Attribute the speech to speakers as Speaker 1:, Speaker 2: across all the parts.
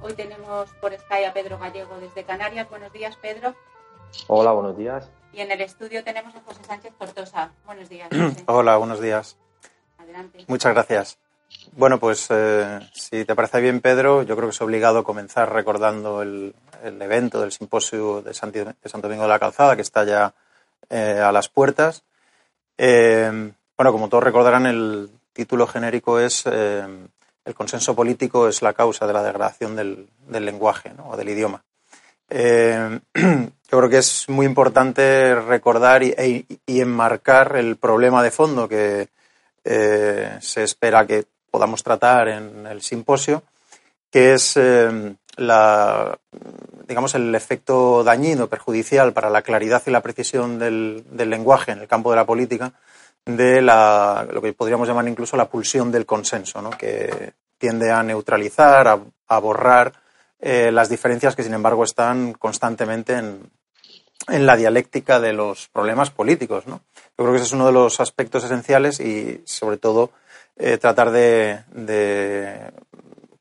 Speaker 1: Hoy tenemos por Sky a Pedro Gallego desde Canarias. Buenos días, Pedro.
Speaker 2: Hola, buenos días.
Speaker 1: Y en el estudio tenemos a José Sánchez Tortosa. Buenos días. José.
Speaker 3: Hola, buenos días.
Speaker 1: Adelante.
Speaker 3: Muchas gracias. Bueno, pues eh, si te parece bien, Pedro, yo creo que es obligado comenzar recordando el, el evento del simposio de, Santi- de Santo Domingo de la Calzada, que está ya eh, a las puertas. Eh, bueno, como todos recordarán, el título genérico es eh, El consenso político es la causa de la degradación del, del lenguaje o del idioma. Eh, yo creo que es muy importante recordar y, e- enmarcar el problema de fondo que eh, se espera que podamos tratar en el simposio, que es eh, la, digamos, el efecto dañino, perjudicial para la claridad y la precisión del, del lenguaje en el campo de la política, de la, lo que podríamos llamar incluso la pulsión del consenso, ¿no? que tiende a neutralizar, a, borrar eh, las diferencias que, sin embargo, están constantemente en, en la dialéctica de los problemas políticos. Yo creo que ese es uno de los aspectos esenciales y, sobre todo, eh, tratar de,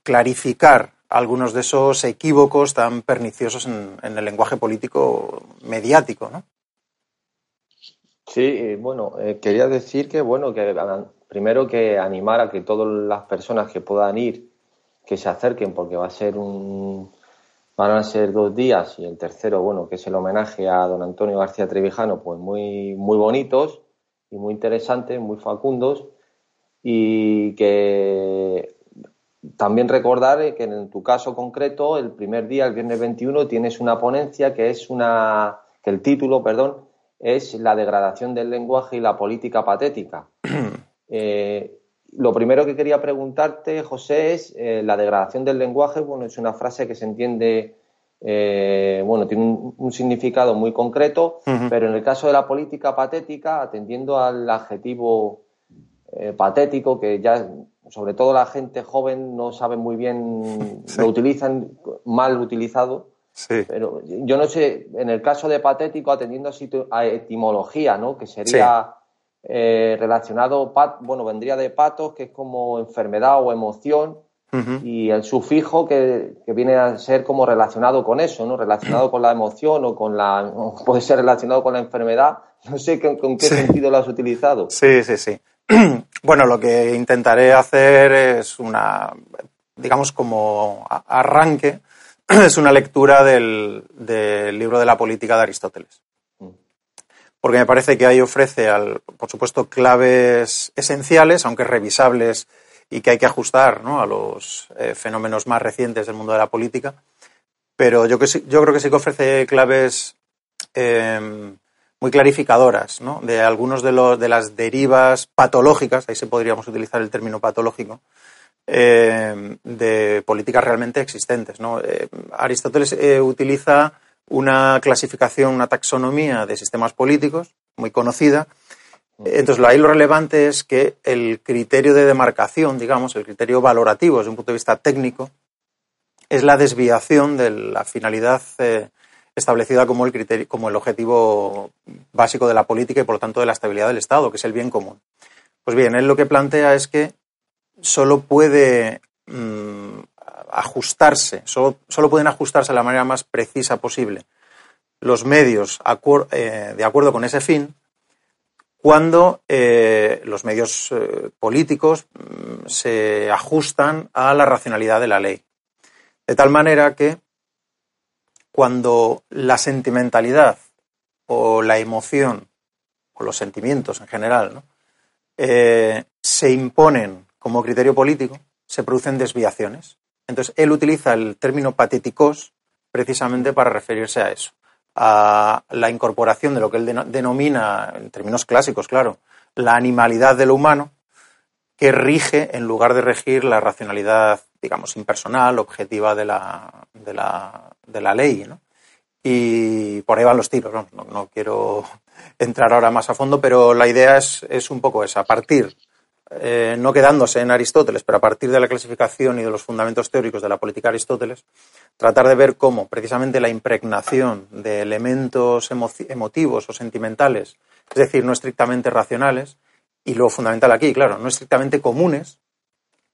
Speaker 3: clarificar algunos de esos equívocos tan perniciosos en, el lenguaje político mediático.
Speaker 2: Sí, bueno, eh, quería decir que, bueno, que primero que animar a que todas las personas que puedan ir, que se acerquen, porque va a ser un, van a ser dos días y el tercero, bueno, que es el homenaje a don Antonio García Trevijano, pues muy, muy bonitos y muy interesantes, muy facundos y que también recordar que en tu caso concreto, el primer día, el viernes 21, tienes una ponencia que es una, que el título, perdón, es la degradación del lenguaje y la política patética. Eh, lo primero que quería preguntarte, José, es eh, la degradación del lenguaje. Bueno, es una frase que se entiende, eh, bueno, tiene un, un significado muy concreto, pero en el caso de la política patética, atendiendo al adjetivo eh, patético, que ya, sobre todo la gente joven, no sabe muy bien,
Speaker 3: Sí.
Speaker 2: lo utilizan mal utilizado.
Speaker 3: Sí.
Speaker 2: Pero yo no sé, en el caso de patético, atendiendo a, a etimología, ¿no? Que sería eh, relacionado, pat- bueno, vendría de patos, que es como enfermedad o emoción, y el sufijo que, que viene a ser como relacionado con eso, ¿no? Relacionado con la emoción o con la, o puede ser relacionado con la enfermedad. No sé con, con qué
Speaker 3: Sí.
Speaker 2: sentido lo has utilizado.
Speaker 3: Sí, sí, sí. Bueno, lo que intentaré hacer es una, digamos, como arranque, es una lectura del, del libro de la política de Aristóteles. Porque me parece que ahí ofrece, al, por supuesto, claves esenciales, aunque revisables y que hay que ajustar ¿no? a los eh, fenómenos más recientes del mundo de la política. Pero yo, que yo creo que sí que ofrece claves eh, muy clarificadoras ¿no? de algunos de, los, de las derivas patológicas, ahí se podríamos utilizar el término patológico, eh, de políticas realmente existentes. ¿no? Eh, Aristóteles eh, utiliza una clasificación, una taxonomía de sistemas políticos muy conocida. Entonces, ahí lo relevante es que el criterio de demarcación, digamos, el criterio valorativo desde un punto de vista técnico, es la desviación de la finalidad eh, establecida como el, criterio, como el objetivo básico de la política y, por lo tanto, de la estabilidad del Estado, que es el bien común. Pues bien, él lo que plantea es que solo puede mm, ajustarse, solo, solo pueden ajustarse de la manera más precisa posible los medios eh, de acuerdo con ese fin cuando eh, los medios eh, políticos mm, se ajustan a la racionalidad de la ley. De tal manera que cuando la sentimentalidad o la emoción o los sentimientos en general se imponen como criterio político, se producen desviaciones. Entonces, él utiliza el término patéticos precisamente para referirse a eso, a la incorporación de lo que él denomina, en términos clásicos, claro, la animalidad de lo humano, que rige en lugar de regir la racionalidad, digamos, impersonal, objetiva de la, de la, de la ley. ¿no? Y por ahí van los tiros. ¿no? No, quiero entrar ahora más a fondo, pero la idea es, es un poco esa, partir, eh, no quedándose en Aristóteles, pero a partir de la clasificación y de los fundamentos teóricos de la política de Aristóteles, tratar de ver cómo precisamente la impregnación de elementos emotivos o sentimentales, es decir, no estrictamente racionales, y lo fundamental aquí, claro, no estrictamente comunes,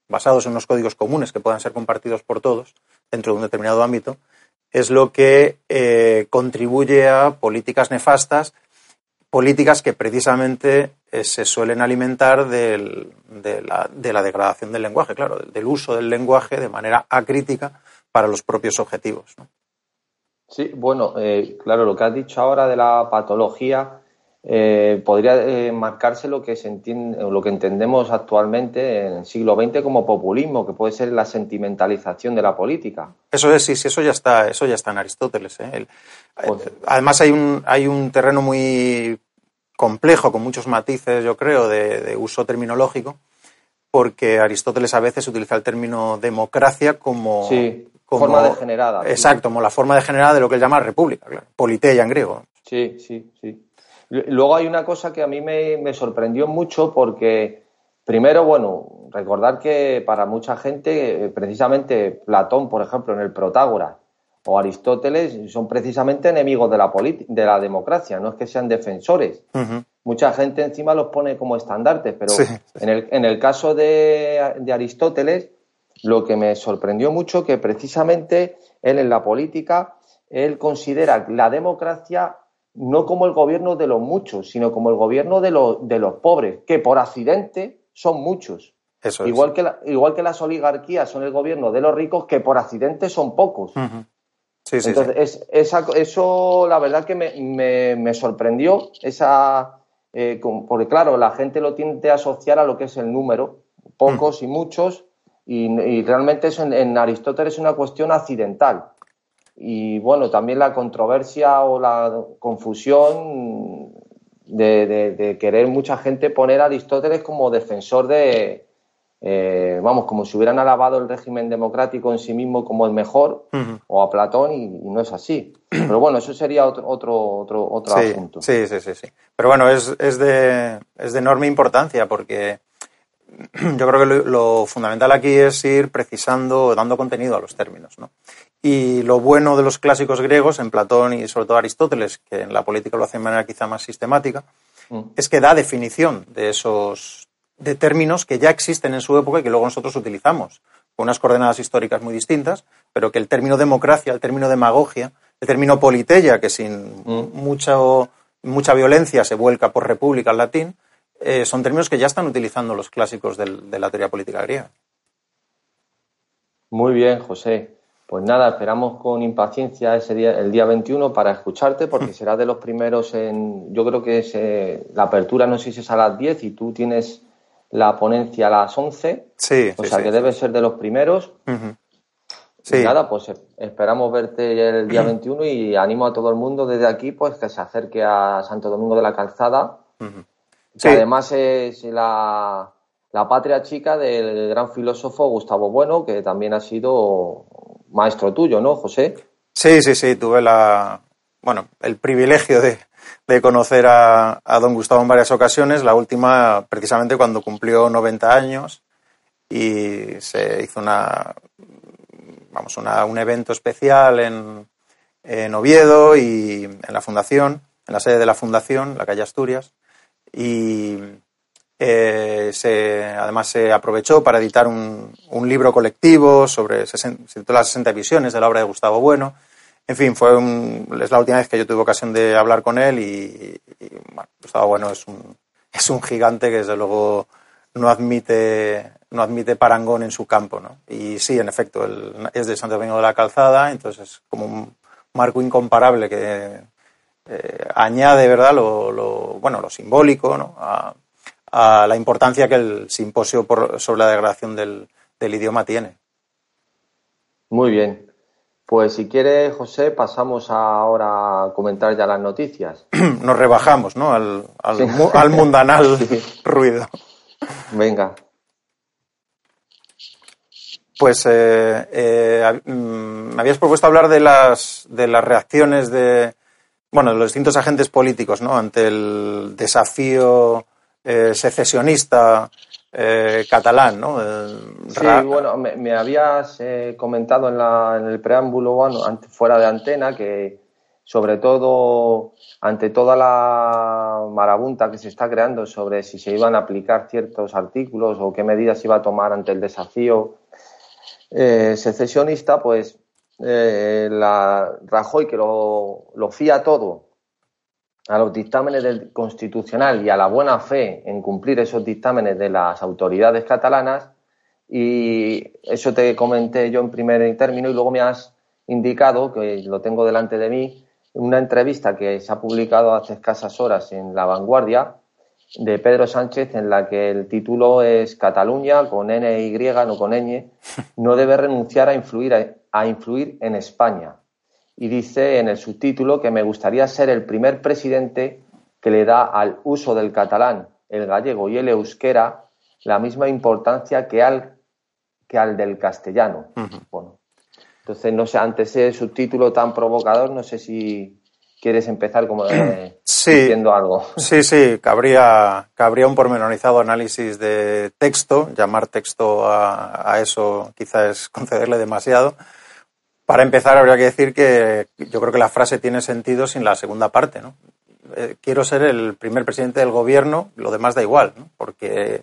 Speaker 3: basados en unos códigos comunes que puedan ser compartidos por todos dentro de un determinado ámbito, es lo que eh, contribuye a políticas nefastas, políticas que precisamente eh, se suelen alimentar de, la, degradación del lenguaje, claro, del, uso del lenguaje de manera acrítica para los propios objetivos.
Speaker 2: Sí, bueno, eh, claro, lo que has dicho ahora de la patología eh, podría eh, marcarse lo que se entiende, lo que entendemos actualmente en el siglo XX como populismo, que puede ser la sentimentalización de la política.
Speaker 3: Eso es, sí, sí eso ya está, eso ya está en Aristóteles. Pues además hay un, hay un terreno muy complejo, con muchos matices, yo creo, de, uso terminológico, porque Aristóteles a veces utiliza el término democracia como,
Speaker 2: forma degenerada.
Speaker 3: Exacto, como la forma degenerada de lo que él llama república, claro, politeia en griego.
Speaker 2: Sí, sí, sí. Luego hay una cosa que a mí me, sorprendió mucho porque, primero, bueno, recordar que para mucha gente, eh, precisamente Platón, por ejemplo, en el Protágoras, o Aristóteles son precisamente enemigos de la, de la democracia, no es que sean defensores. Mucha gente encima los pone como estandartes, pero En, el, en, el, caso de, de, Aristóteles, lo que me sorprendió mucho que precisamente él en la política, él considera la democracia no como el gobierno de los muchos, sino como el gobierno de, los, de los pobres, que por accidente son muchos. igual, que igual que las oligarquías son el gobierno de los ricos, que por accidente son pocos. Entonces, eso la verdad que me, me, sorprendió, esa, eh, porque claro, la gente lo tiende a asociar a lo que es el número, pocos y muchos, y, realmente eso en Aristóteles es una cuestión accidental. Y bueno, también la controversia o la confusión de, querer mucha gente poner a Aristóteles como defensor de, eh, vamos, como si hubieran alabado el régimen democrático en sí mismo como el mejor, o a Platón, y, no es así. Pero bueno, eso sería otro, otro, otro, otro asunto.
Speaker 3: Sí, sí, sí, sí. Pero bueno, es, es, de, es de enorme importancia porque yo creo que lo, fundamental aquí es ir precisando, dando contenido a los términos. ¿no? Y lo bueno de los clásicos griegos, en Platón y sobre todo Aristóteles, que en la política lo hace de manera quizá más sistemática, mm. es que da definición de esos de términos que ya existen en su época y que luego nosotros utilizamos, con unas coordenadas históricas muy distintas, pero que el término democracia, el término demagogia, el término politeia, que sin mm. mucha violencia se vuelca por república al latín, eh, son términos que ya están utilizando los clásicos de la teoría política griega.
Speaker 2: Muy bien, José. Pues nada, esperamos con impaciencia ese día, el día 21 para escucharte, porque mm. será de los primeros en. Yo creo que es, la apertura, no sé si es a las 10 y tú tienes la ponencia a las 11.
Speaker 3: Sí.
Speaker 2: O sea que debe ser de los primeros. Sí. nada, pues esperamos verte el día 21 y animo a todo el mundo desde aquí pues que se acerque a Santo Domingo de la Calzada, que además es la, la patria chica del gran filósofo Gustavo Bueno, que también ha sido maestro tuyo, ¿no, José?
Speaker 3: Sí, sí, sí, tuve la, bueno, el privilegio de, conocer a, don Gustavo en varias ocasiones, la última precisamente cuando cumplió 90 años y se hizo una, vamos, un evento especial en, en Oviedo y en la fundación, en la sede de la fundación, la calle Asturias, y eh, se, además se aprovechó para editar un, un libro colectivo sobre se las 60 visiones de la obra de Gustavo Bueno. En fin, fue es la última vez que yo tuve ocasión de hablar con él y, Gustavo Bueno es un, es un gigante que desde luego no admite, no admite parangón en su campo. ¿no? Y sí, en efecto, es de Santo Domingo de la Calzada, entonces es como un marco incomparable que eh, añade ¿verdad? Lo, lo, bueno, lo simbólico ¿no? a, la importancia que el simposio sobre la degradación del, idioma tiene.
Speaker 2: Muy bien. Pues si quiere, José, pasamos ahora a comentar ya las noticias.
Speaker 3: Nos rebajamos, ¿no? Al, al, mundanal ruido.
Speaker 2: Venga.
Speaker 3: Pues eh, eh, mm, me habías propuesto hablar de las, de las reacciones de, bueno, de los distintos agentes políticos, ¿no? Ante el desafío eh, secesionista eh, catalán, ¿no?
Speaker 2: sí, bueno, me, habías eh, comentado en, la, en, el preámbulo, bueno, fuera de antena, que sobre todo ante toda la marabunta que se está creando sobre si se iban a aplicar ciertos artículos o qué medidas iba a tomar ante el desafío eh, secesionista, pues la Rajoy, que lo, lo fía todo a los dictámenes del Constitucional y a la buena fe en cumplir esos dictámenes de las autoridades catalanas. Y eso te comenté yo en primer término y luego me has indicado, que lo tengo delante de mí, una entrevista que se ha publicado hace escasas horas en La Vanguardia de Pedro Sánchez en la que el título es Cataluña con N y no con ñ, no debe renunciar a influir, a influir en España y dice en el subtítulo que me gustaría ser el primer presidente que le da al uso del catalán, el gallego y el euskera la misma importancia que al, que al del castellano. bueno, entonces, no sé, ante ese subtítulo tan provocador, no sé si quieres empezar como diciendo algo.
Speaker 3: Sí, sí, cabría, cabría un pormenorizado análisis de texto. Llamar texto a, a eso quizás es concederle demasiado. Para empezar, habría que decir que yo creo que la frase tiene sentido sin la segunda parte, ¿no? Eh, quiero ser el primer presidente del gobierno, lo demás da igual, ¿no? Porque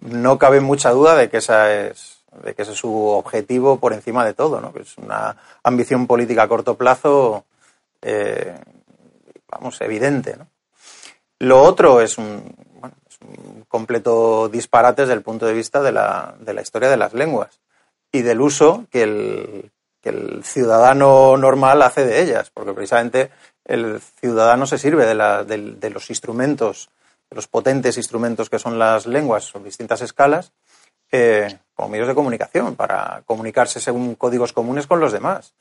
Speaker 3: no cabe mucha duda de que esa es de que ese es su objetivo por encima de todo, ¿no? Que es una ambición política a corto plazo, eh, vamos, evidente, ¿no? Lo otro es un, bueno, es un completo disparate desde el punto de vista de la, de la historia de las lenguas y del uso que el, el ciudadano normal hace de ellas, porque precisamente el ciudadano se sirve de, los instrumentos, de los potentes instrumentos que son las lenguas, son distintas escalas, eh, como medios de comunicación, para comunicarse según códigos comunes con los demás.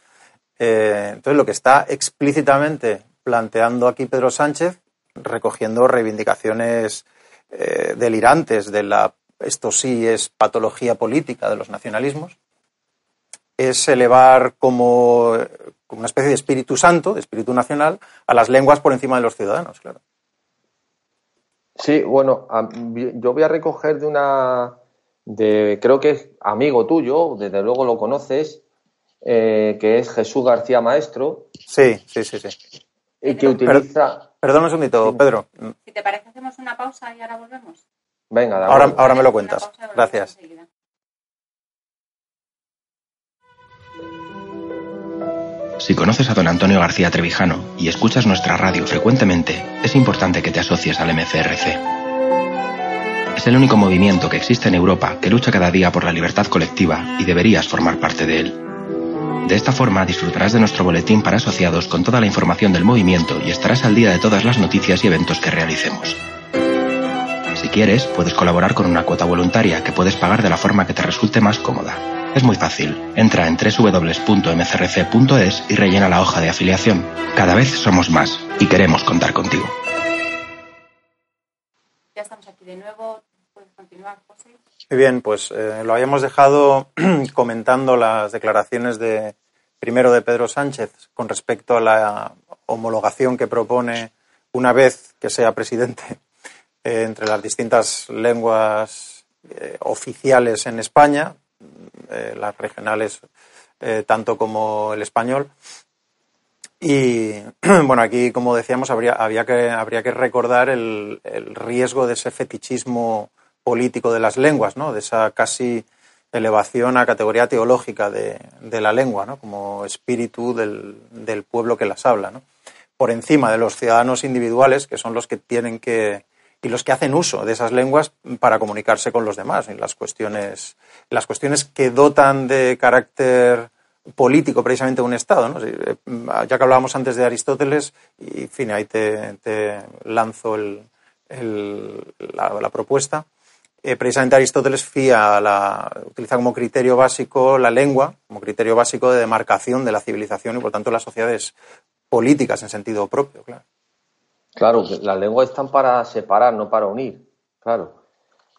Speaker 3: Eh, entonces, lo que está explícitamente planteando aquí Pedro Sánchez, recogiendo reivindicaciones eh, delirantes de la, esto sí es patología política de los nacionalismos, es elevar como, una especie de espíritu santo, de espíritu nacional, a las lenguas por encima de los ciudadanos, claro.
Speaker 2: Sí, bueno, yo voy a recoger de una, de, creo que es amigo tuyo, desde luego lo conoces, eh, que es Jesús García Maestro.
Speaker 3: Sí, sí, sí, sí.
Speaker 2: Y que utiliza...
Speaker 3: perdón un segundito, Pedro.
Speaker 1: Si te parece, hacemos una pausa y ahora volvemos.
Speaker 2: Venga,
Speaker 3: ahora, ahora me lo cuentas. Gracias.
Speaker 4: Si conoces a don Antonio García Trevijano y escuchas nuestra radio frecuentemente, es importante que te asocies al MCRC. Es el único movimiento que existe en Europa que lucha cada día por la libertad colectiva y deberías formar parte de él. De esta forma disfrutarás de nuestro boletín para asociados con toda la información del movimiento y estarás al día de todas las noticias y eventos que realicemos. Si quieres, puedes colaborar con una cuota voluntaria que puedes pagar de la forma que te resulte más cómoda. Es muy fácil. Entra en www.mcrc.es y rellena la hoja de afiliación. Cada vez somos más y queremos contar contigo.
Speaker 1: Ya estamos aquí de nuevo. ¿Puedes continuar, José?
Speaker 3: Muy bien, pues eh, lo habíamos dejado comentando las declaraciones de primero de Pedro Sánchez con respecto a la homologación que propone una vez que sea presidente eh, entre las distintas lenguas eh, oficiales en España, eh, las regionales eh, tanto como el español. Y bueno, aquí, como decíamos, habría, había que, habría que recordar el, riesgo de ese fetichismo político de las lenguas, ¿no? de esa casi elevación a categoría teológica de, la lengua, ¿no? como espíritu del, del, pueblo que las habla, ¿no? por encima de los ciudadanos individuales, que son los que tienen que, y los que hacen uso de esas lenguas para comunicarse con los demás en las cuestiones, las cuestiones que dotan de carácter político precisamente un Estado. Eh, ya que hablábamos antes de Aristóteles, y en fin, ahí te, lanzo la, propuesta. eh, precisamente Aristóteles fía la, utiliza como criterio básico la lengua, como criterio básico de demarcación de la civilización y por tanto las sociedades políticas en sentido propio. Claro,
Speaker 2: las lenguas están para separar, no para unir, claro.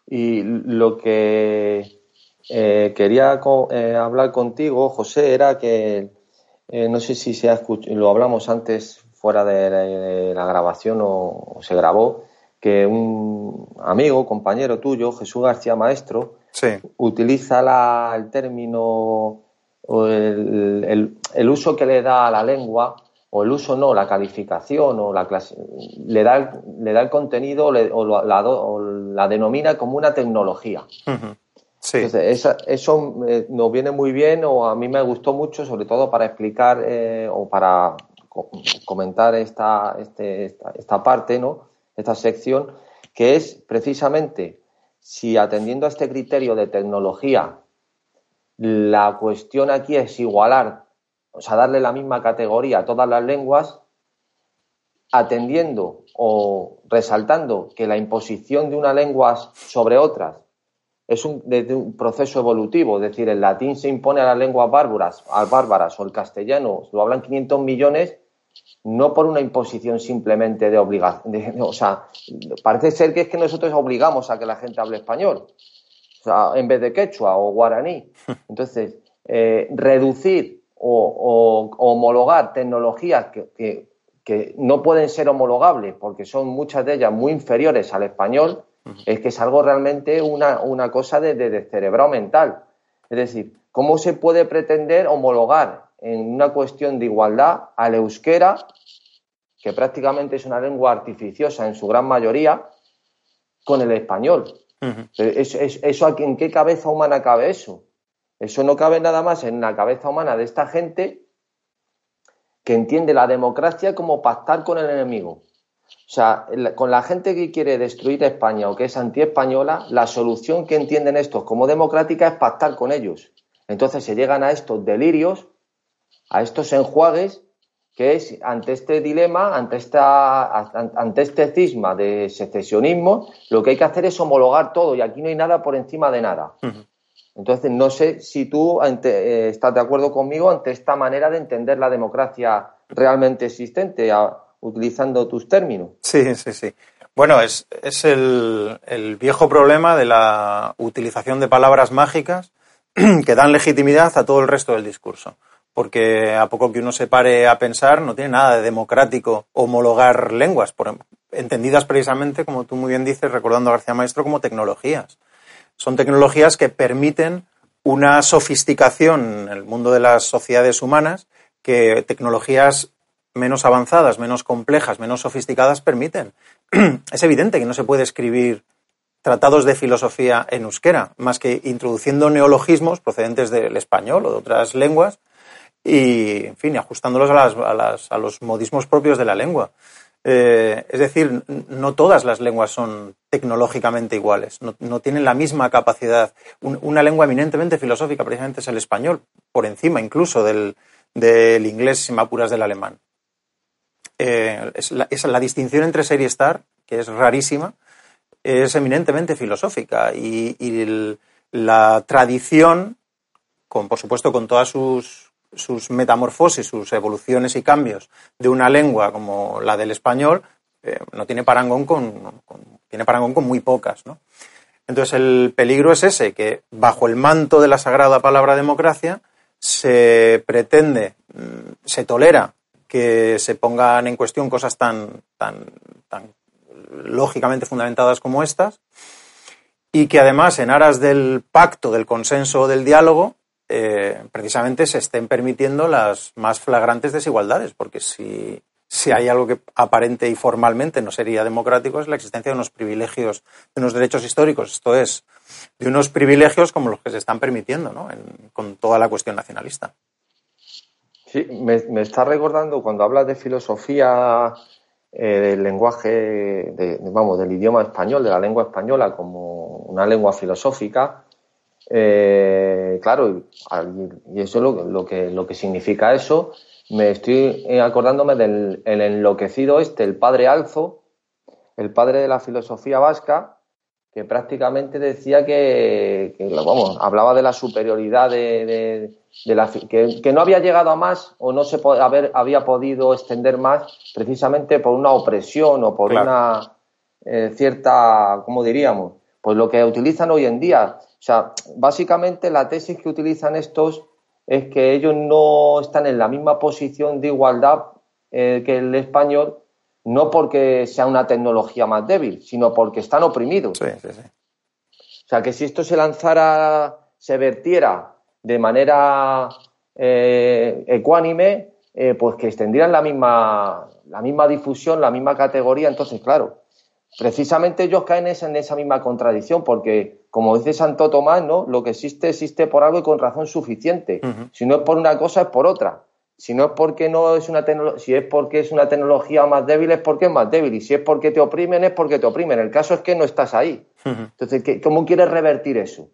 Speaker 2: Y lo que eh, quería eh, hablar contigo, José, era que no sé si se ha lo hablamos antes fuera de la, grabación o, se grabó, que un amigo, compañero tuyo, Jesús García Maestro, utiliza el término o el, uso que le da a la lengua, o el uso no, la calificación o la clase, le da, le da el contenido o, la, denomina como una tecnología. eso eh, nos viene muy bien o a mí me gustó mucho, sobre todo para explicar eh, o para comentar esta, este, esta, esta parte, ¿no? esta sección, que es precisamente si atendiendo a este criterio de tecnología, la cuestión aquí es igualar, o sea, darle la misma categoría a todas las lenguas, atendiendo o resaltando que la imposición de una lengua sobre otras es un, un proceso evolutivo, es decir, el latín se impone a las lenguas bárbaras, al bárbaras o el castellano lo hablan 500 millones no por una imposición simplemente de obligación. O sea, parece ser que es que nosotros obligamos a que la gente hable español, o sea, en vez de quechua o guaraní. Entonces, eh, reducir o, homologar tecnologías que, no pueden ser homologables porque son muchas de ellas muy inferiores al español, es que es algo realmente una, una cosa de, de, de cerebro mental. Es decir, ¿cómo se puede pretender homologar en una cuestión de igualdad al euskera, que prácticamente es una lengua artificiosa en su gran mayoría, con el español. eso, ¿En qué cabeza humana cabe eso? Eso no cabe nada más en la cabeza humana de esta gente que entiende la democracia como pactar con el enemigo. O sea, con la gente que quiere destruir España o que es anti-española, la solución que entienden estos como democrática es pactar con ellos. Entonces se llegan a estos delirios a estos enjuagues que es ante este dilema, ante, esta, ante este cisma de secesionismo, lo que hay que hacer es homologar todo y aquí no hay nada por encima de nada. Entonces, no sé si tú eh, estás de acuerdo conmigo ante esta manera de entender la democracia realmente existente, utilizando tus términos.
Speaker 3: Sí, sí, sí. Bueno, es, el, viejo problema de la utilización de palabras mágicas que dan legitimidad a todo el resto del discurso porque a poco que uno se pare a pensar, no tiene nada de democrático homologar lenguas, entendidas precisamente, como tú muy bien dices, recordando a García Maestro, como tecnologías. Son tecnologías que permiten una sofisticación en el mundo de las sociedades humanas que tecnologías menos avanzadas, menos complejas, menos sofisticadas permiten. Es evidente que no se puede escribir tratados de filosofía en euskera, más que introduciendo neologismos procedentes del español o de otras lenguas y, en fin, ajustándolos a, los modismos propios de la lengua. Eh, es decir, no todas las lenguas son tecnológicamente iguales, no, tienen la misma capacidad. una lengua eminentemente filosófica, precisamente, es el español, por encima incluso del, inglés, sin apuras, del alemán. Eh, es, la, distinción entre ser y estar, que es rarísima, es eminentemente filosófica y, y la tradición, con, por supuesto, con todas sus sus metamorfosis, sus evoluciones y cambios de una lengua como la del español, eh, no tiene parangón con, tiene parangón con muy pocas, ¿no? Entonces el peligro es ese, que bajo el manto de la sagrada palabra democracia se pretende, mm, se tolera que se pongan en cuestión cosas tan, tan, tan lógicamente fundamentadas como estas, y que además en aras del pacto, del consenso, del diálogo, eh, precisamente se estén permitiendo las más flagrantes desigualdades, porque si, si hay algo que aparente y formalmente no sería democrático es la existencia de unos privilegios, de unos derechos históricos, esto es, de unos privilegios como los que se están permitiendo ¿no? con toda la cuestión nacionalista.
Speaker 2: Sí, me, me está recordando cuando hablas de filosofía eh, del lenguaje, de, vamos, del idioma español, de la lengua española como una lengua filosófica, eh, claro, y eso es lo, que, lo que significa eso. Me estoy acordándome del enloquecido este, el padre Alzo, el padre de la filosofía vasca, que prácticamente decía que, vamos, hablaba de la superioridad de, la que, no había llegado a más o no se haber, había podido extender más precisamente por una opresión o por una eh, cierta, ¿cómo diríamos? Pues lo que utilizan hoy en día. O sea, básicamente la tesis que utilizan estos es que ellos no están en la misma posición de igualdad eh, que el español no porque sea una tecnología más débil, sino porque están oprimidos.
Speaker 3: Sí, sí, sí.
Speaker 2: O sea, que si esto se lanzara, se vertiera de manera eh, ecuánime, eh, pues que extendieran la misma, la misma difusión, la misma categoría. Entonces, claro, precisamente ellos caen en esa misma contradicción, porque, como dice Santo Tomás, ¿no? lo que existe, existe por algo y con razón suficiente. Si no es por una cosa, es por otra. Si no es porque no es una si es porque es una tecnología más débil, es porque es más débil. Y si es porque te oprimen, es porque te oprimen. El caso es que no estás ahí. Entonces, ¿cómo quieres revertir eso?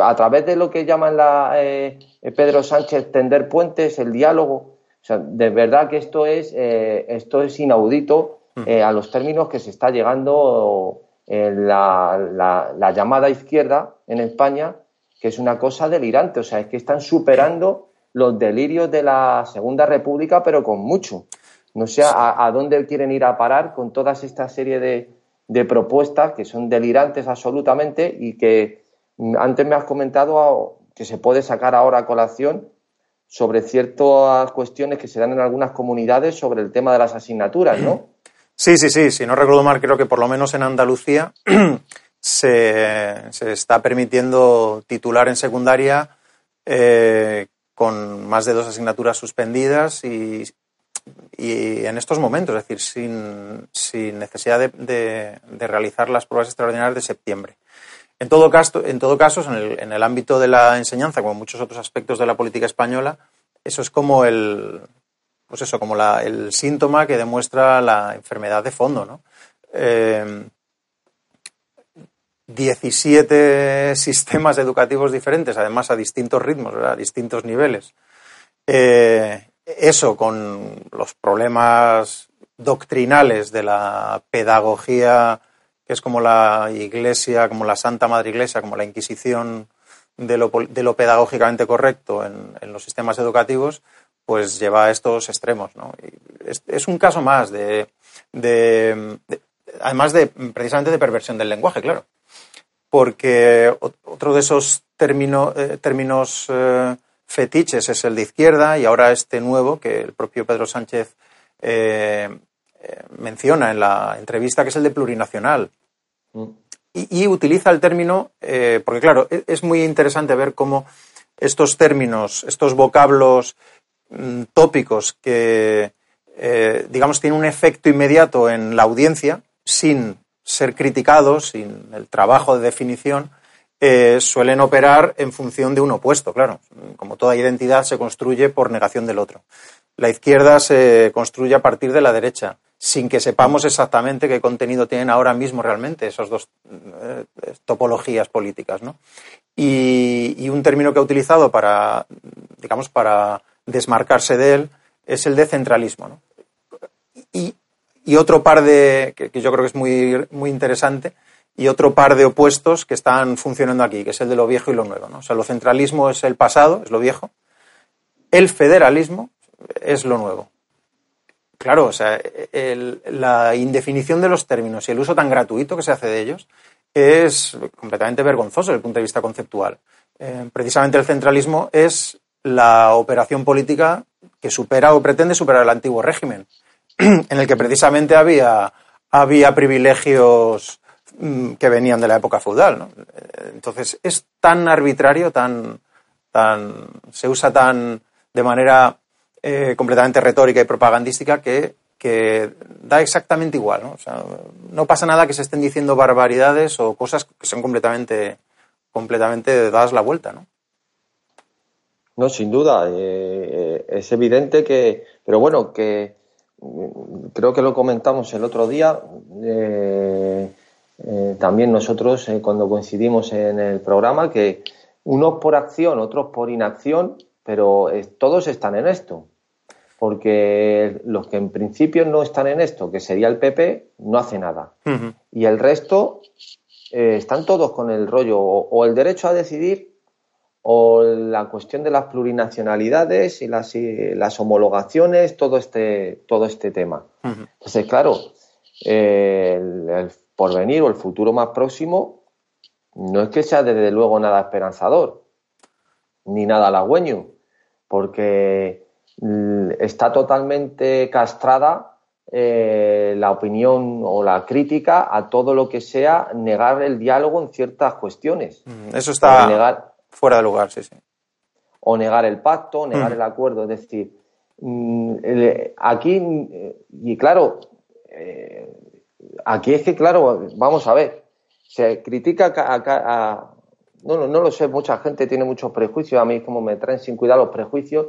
Speaker 2: A través de lo que llaman la, eh, Pedro Sánchez tender puentes, el diálogo. O sea, de verdad que esto es, eh, esto es inaudito eh, a los términos que se está llegando la, la llamada izquierda en España, que es una cosa delirante. O sea, es que están superando los delirios de la Segunda República, pero con mucho. No sé a, dónde quieren ir a parar con toda esta serie de, propuestas que son delirantes absolutamente y que mm, antes me has comentado que se puede sacar ahora a colación sobre ciertas cuestiones que se dan en algunas comunidades sobre el tema de las asignaturas, ¿no?
Speaker 3: Sí, sí, sí. Si no recuerdo mal, creo que por lo menos en Andalucía se, está permitiendo titular en secundaria eh, con más de dos asignaturas suspendidas y, en estos momentos, es decir, sin, necesidad de, realizar las pruebas extraordinarias de septiembre. En todo caso, en, todo caso en, el, ámbito de la enseñanza, como en muchos otros aspectos de la política española, eso es como el, pues eso, como el síntoma que demuestra la enfermedad de fondo, ¿no? Eh, 17 sistemas educativos diferentes, además a distintos ritmos, a distintos niveles. Eh, eso con los problemas doctrinales de la pedagogía, que es como la Iglesia, como la Santa Madre Iglesia, como la Inquisición de lo, de lo pedagógicamente correcto en, los sistemas educativos, pues lleva a estos extremos. ¿no? Es, un caso más de, además de precisamente de perversión del lenguaje, claro porque otro de esos eh, términos eh, fetiches es el de izquierda y ahora este nuevo que el propio Pedro Sánchez eh, menciona en la entrevista, que es el de plurinacional. Mm. Y, utiliza el término, porque claro, e, es muy interesante ver cómo estos términos, estos vocablos tópicos que, digamos, tienen un efecto inmediato en la audiencia, sin ser criticados sin el trabajo de definición, eh, suelen operar en función de un opuesto, claro. Como toda identidad se construye por negación del otro. La izquierda se construye a partir de la derecha, sin que sepamos exactamente qué contenido tienen ahora mismo realmente esas dos eh, topologías políticas, ¿no? Y, un término que ha utilizado para, digamos, para desmarcarse de él es el de centralismo, ¿no? Y otro par de, que, yo creo que es muy, muy interesante, y otro par de opuestos que están funcionando aquí, que es el de lo viejo y lo nuevo. ¿no? O sea, lo centralismo es el pasado, es lo viejo, el federalismo es lo nuevo. Claro, o sea, la indefinición de los términos y el uso tan gratuito que se hace de ellos es completamente vergonzoso desde el punto de vista conceptual. Eh, precisamente el centralismo es la operación política que supera o pretende superar el antiguo régimen. en el que precisamente había, había privilegios mm, que venían de la época feudal. Entonces, es tan arbitrario, tan, tan, se usa tan de manera eh, completamente retórica y propagandística que, que da exactamente igual. ¿no? O sea, no pasa nada que se estén diciendo barbaridades o cosas que son completamente, completamente dadas la vuelta. ¿no?
Speaker 2: No, sin duda. Eh, eh, es evidente que, pero bueno, que creo que lo comentamos el otro día. Eh, eh, también nosotros, cuando coincidimos en el programa, que unos por acción, otros por inacción, pero todos están en esto. Porque los que en principio no están en esto, que sería el PP, no hace nada. Y el resto están todos con el rollo o, el derecho a decidir o la cuestión de las plurinacionalidades y las, las homologaciones, todo este, todo este tema. Entonces, claro, el, porvenir o el futuro más próximo no es que sea desde luego nada esperanzador, ni nada halagüeño, porque está totalmente castrada eh, la opinión o la crítica a todo lo que sea negar el diálogo en ciertas cuestiones.
Speaker 3: Eso está fuera de lugar, sí, sí.
Speaker 2: O negar el pacto, negar mm. el acuerdo. Es decir, mm, aquí, y claro, eh, aquí es que, claro, vamos a ver, se critica a, no, no, lo sé, mucha gente tiene muchos prejuicios, a mí como me traen sin cuidar los prejuicios,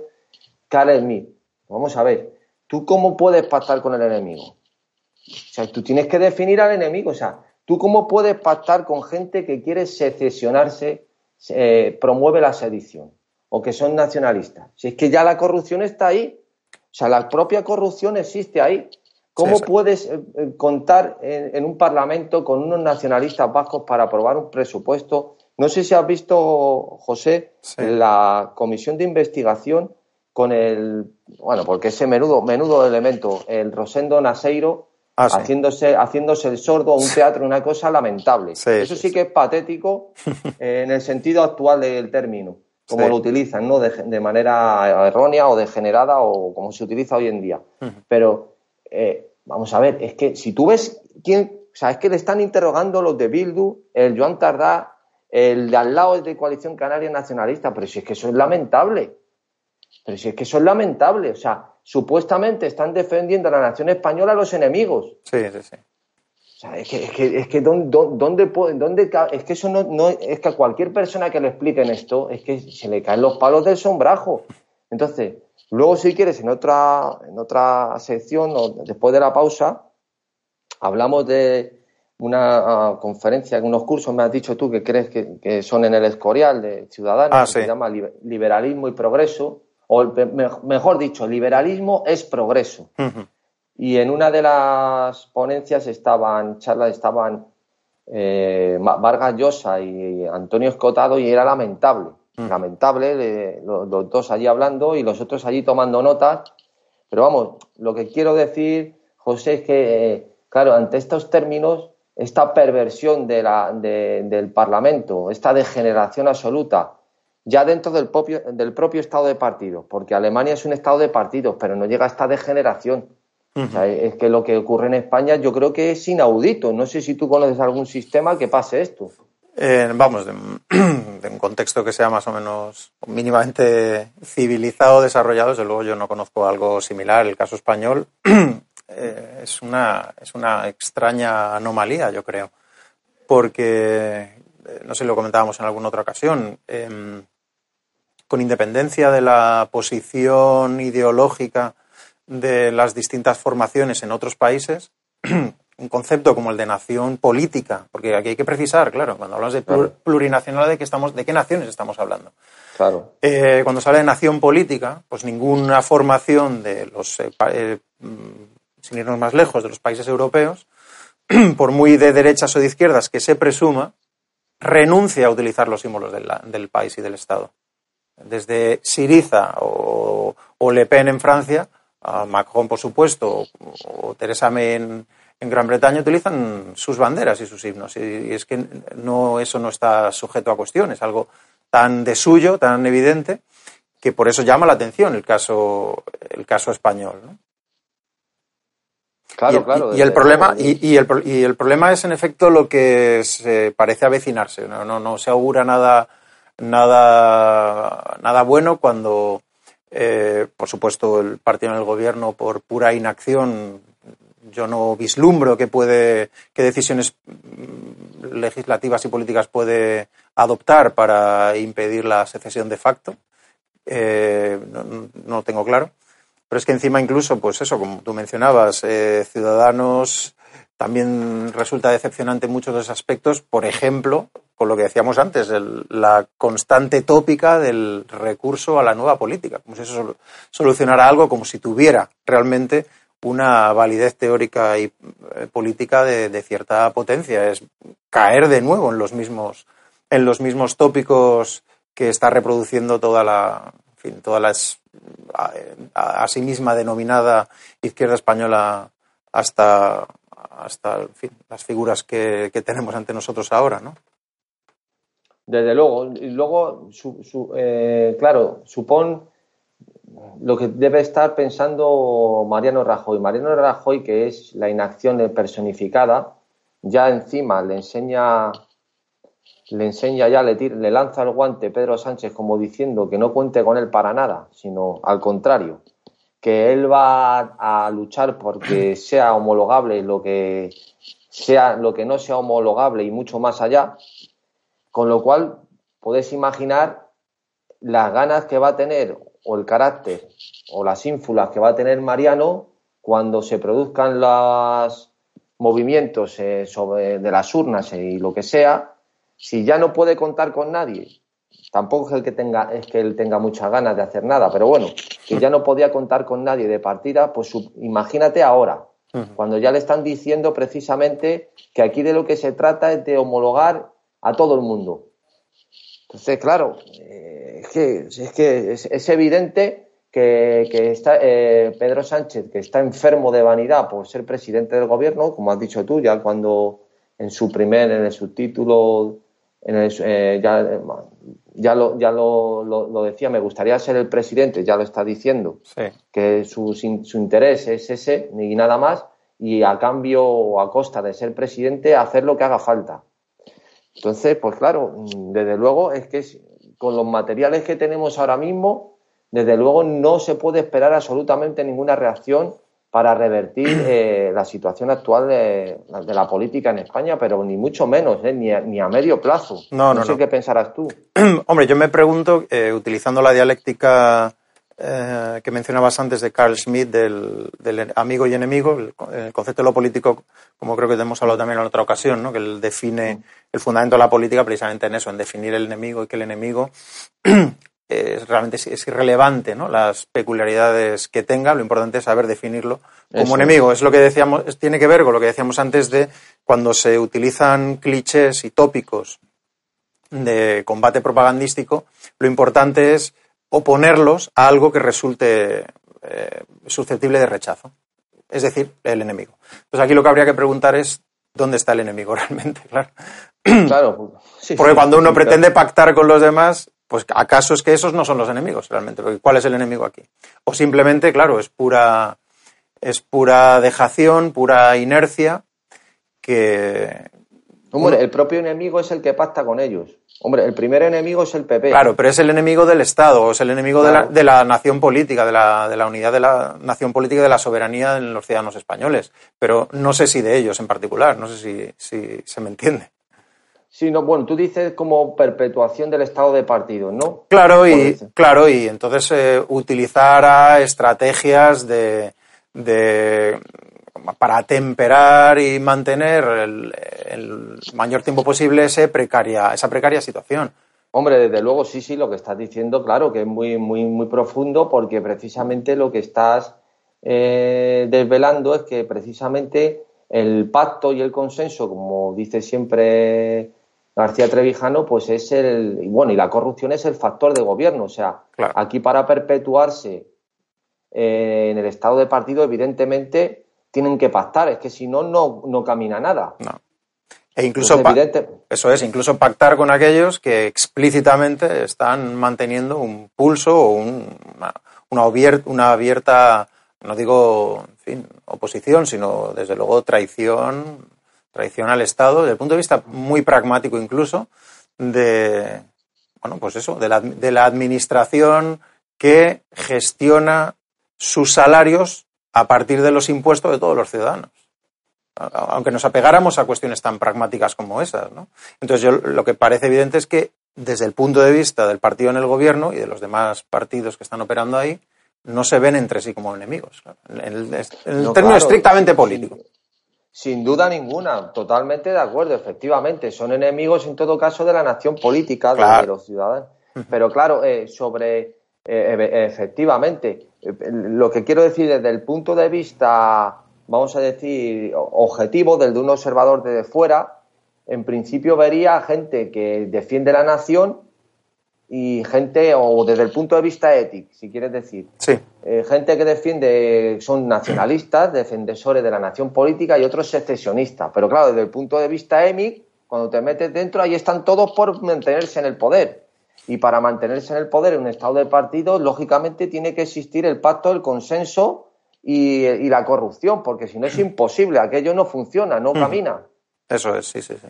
Speaker 2: cara en mí. Vamos a ver, ¿tú cómo puedes pactar con el enemigo? O sea, tú tienes que definir al enemigo, o sea, ¿tú cómo puedes pactar con gente que quiere secesionarse, eh, promueve la sedición o que son nacionalistas? Si es que ya la corrupción está ahí, o sea, la propia corrupción existe ahí. ¿Cómo puedes eh, eh, contar en, un parlamento con unos nacionalistas vascos para aprobar un presupuesto? No sé si has visto, José, la comisión de investigación con el, bueno, porque ese menudo, menudo elemento, el Rosendo Naseiro, ah, haciéndose, haciéndose el sordo a un teatro, una cosa lamentable. Eso sí, que es patético en el sentido actual del término, como lo utilizan, ¿no? De, manera errónea o degenerada o como se utiliza hoy en día. Pero eh, Vamos a ver, es que si tú ves quién, o sea, es que le están interrogando los de Bildu, el Joan Tardá, el de al lado de Coalición Canaria Nacionalista, pero si es que eso es lamentable. Pero si es que eso es lamentable, o sea, supuestamente están defendiendo a la nación española a los enemigos.
Speaker 3: Sí, sí, sí.
Speaker 2: O sea, es que, es que, es que ¿dónde, dónde, es que eso no, no, es que a cualquier persona que le expliquen esto, es que se le caen los palos del sombrajo. Entonces, Luego, si quieres, en otra, en otra sección, o después de la pausa, hablamos de una ah, conferencia, unos cursos, me has dicho tú que crees que, son en el Escorial de Ciudadanos,
Speaker 3: ah,
Speaker 2: que se llama Liberalismo y Progreso, o mejor dicho, liberalismo es progreso. Y en una de las ponencias estaban, charlas estaban eh, Vargas Llosa y Antonio Escotado y era lamentable lamentable, los, dos allí hablando y los otros allí tomando notas. Pero vamos, lo que quiero decir, José, es que, eh, claro, ante estos términos, esta perversión de la, del Parlamento, esta degeneración absoluta, ya dentro del propio, del propio Estado de partidos, porque Alemania es un Estado de partidos, pero no llega a esta degeneración. es que lo que ocurre en España yo creo que es inaudito. No sé si tú conoces algún sistema que pase esto.
Speaker 3: Eh, vamos, de, un contexto que sea más o menos mínimamente civilizado, desarrollado, desde luego yo no conozco algo similar. El caso español eh, es, una, es una extraña anomalía, yo creo, porque, eh, no sé si lo comentábamos en alguna otra ocasión, em, con independencia de la posición ideológica de las distintas formaciones en otros países, un concepto como el de nación política, porque aquí hay que precisar, claro, cuando hablamos de plurinacional, ¿de qué, estamos, ¿de qué naciones estamos hablando?
Speaker 2: Claro.
Speaker 3: Eh, cuando se habla de nación política, pues ninguna formación de los, eh, eh, sin irnos más lejos, de los países europeos, por muy de derechas o de izquierdas que se presuma, renuncia a utilizar los símbolos del, país y del Estado. Desde Siriza o, Le Pen en Francia, a Macron, por supuesto, o, Teresa May en, en Gran Bretaña utilizan sus banderas y sus himnos. Y, es que no, eso no está sujeto a cuestión, es algo tan de suyo, tan evidente, que por eso llama la atención el caso, el caso español.
Speaker 2: Claro, claro.
Speaker 3: Y, el problema, y, el, y el problema es, en efecto, lo que se parece avecinarse. No, no, no se augura nada, nada, nada bueno cuando, eh, por supuesto, el partido en el gobierno, por pura inacción, yo no vislumbro qué puede, qué decisiones legislativas y políticas puede adoptar para impedir la secesión de facto. Eh, no, lo tengo claro. Pero es que encima incluso, pues eso, como tú mencionabas, eh, Ciudadanos también resulta decepcionante en muchos de esos aspectos. Por ejemplo, con lo que decíamos antes, la constante tópica del recurso a la nueva política, como si eso solucionara algo, como si tuviera realmente una validez teórica y eh, política de, cierta potencia. Es caer de nuevo en los mismos, en los mismos tópicos que está reproduciendo toda la, fin, toda la a, sí misma denominada izquierda española hasta, hasta las figuras que, tenemos ante nosotros ahora, ¿no?
Speaker 2: Desde luego. Y luego, eh, claro, supón lo que debe estar pensando Mariano Rajoy. Mariano Rajoy, que es la inacción personificada, ya encima le enseña, le enseña ya, le, le lanza el guante Pedro Sánchez como diciendo que no cuente con él para nada, sino al contrario, que él va a luchar porque sea homologable lo que sea lo que no sea homologable y mucho más allá, con lo cual podéis imaginar las ganas que va a tener o el carácter o las ínfulas que va a tener Mariano cuando se produzcan los movimientos eh, sobre, de las urnas y lo que sea, si ya no puede contar con nadie, tampoco es el que tenga, es que él tenga muchas ganas de hacer nada, pero bueno, que ya no podía contar con nadie de partida, pues imagínate ahora, cuando ya le están diciendo precisamente que aquí de lo que se trata es de homologar a todo el mundo. Entonces, claro, eh, es que, es, que es, evidente que, está, eh, Pedro Sánchez, que está enfermo de vanidad por ser presidente del gobierno, como has dicho tú, ya cuando en su primer, en el subtítulo, en el, eh, ya, ya, lo, ya lo, lo, decía, me gustaría ser el presidente, ya lo está diciendo, que su, su interés es ese, ni nada más, y a cambio o a costa de ser presidente, hacer lo que haga falta. Entonces, pues claro, desde luego es que con los materiales que tenemos ahora mismo, desde luego no se puede esperar absolutamente ninguna reacción para revertir eh, la situación actual de, la política en España, pero ni mucho menos, eh, ni, a, ni, a, medio plazo. No, no, sé qué pensarás tú.
Speaker 3: Hombre, yo me pregunto, eh, utilizando la dialéctica que mencionabas antes de Carl Schmitt, del, amigo y enemigo, el, concepto de lo político, como creo que hemos hablado también en otra ocasión, ¿no? que él define el fundamento de la política precisamente en eso, en definir el enemigo y que el enemigo es, realmente es, irrelevante ¿no? las peculiaridades que tenga, lo importante es saber definirlo como enemigo. Es lo que decíamos, tiene que ver con lo que decíamos antes de cuando se utilizan clichés y tópicos de combate propagandístico, lo importante es oponerlos a algo que resulte eh, susceptible de rechazo, es decir, el enemigo. Entonces aquí lo que habría que preguntar es dónde está el enemigo realmente, claro. Claro. Porque cuando uno pretende pactar con los demás, pues acaso es que esos no son los enemigos realmente, porque ¿cuál es el enemigo aquí? O simplemente, claro, es pura, es pura dejación, pura inercia que...
Speaker 2: Hombre, el propio enemigo es el que pacta con ellos. Hombre, el primer enemigo es el PP.
Speaker 3: Claro, pero es el enemigo del Estado, es el enemigo de, la, de, la, nación política, de la, de la unidad de la nación política, de la soberanía en los ciudadanos españoles. Pero no sé si de ellos en particular, no sé si, si se me entiende.
Speaker 2: Sí, no, bueno, tú dices como perpetuación del estado de partido, ¿no?
Speaker 3: Claro, y, claro, y entonces eh, utilizar estrategias de, de, para temperar y mantener el, el, mayor tiempo posible ese precaria, esa precaria situación.
Speaker 2: Hombre, desde luego sí, sí, lo que estás diciendo, claro, que es muy, muy, muy profundo porque precisamente lo que estás eh, desvelando es que precisamente el pacto y el consenso, como dice siempre García Trevijano, pues es el, bueno, y la corrupción es el factor de gobierno. O sea, aquí para perpetuarse eh, en el estado de partido, evidentemente tienen que pactar, es que si no, no, camina nada. No.
Speaker 3: E incluso, eso es, incluso pactar con aquellos que explícitamente están manteniendo un pulso o una, una, abierta, no digo, en fin, oposición, sino desde luego traición traición al Estado, desde el punto de vista muy pragmático incluso, de, bueno, pues eso, de la, de la administración que gestiona sus salarios a partir de los impuestos de todos los ciudadanos. Aunque nos apegáramos a cuestiones tan pragmáticas como esas. ¿no? Entonces, yo lo que parece evidente es que, desde el punto de vista del partido en el gobierno y de los demás partidos que están operando ahí, no se ven entre sí como enemigos. En el, término estrictamente político.
Speaker 2: Sin duda ninguna, totalmente de acuerdo, efectivamente. Son enemigos en todo caso de la nación política, de los ciudadanos. Pero claro, eh, sobre, eh, efectivamente, lo que quiero decir desde el punto de vista, vamos a decir, objetivo, del de un observador desde fuera, en principio vería gente que defiende la nación y gente, o desde el punto de vista ético, si quieres decir,
Speaker 3: sí.
Speaker 2: Eh, gente que defiende, son nacionalistas, defensores de la nación política y otros secesionistas. Pero claro, desde el punto de vista EMIC, cuando te metes dentro, ahí están todos por mantenerse en el poder. Y para mantenerse en el poder en un estado de partido, lógicamente tiene que existir el pacto, el consenso y, y la corrupción, porque si no es imposible, aquello no funciona, no camina.
Speaker 3: Eso es, sí, sí, sí.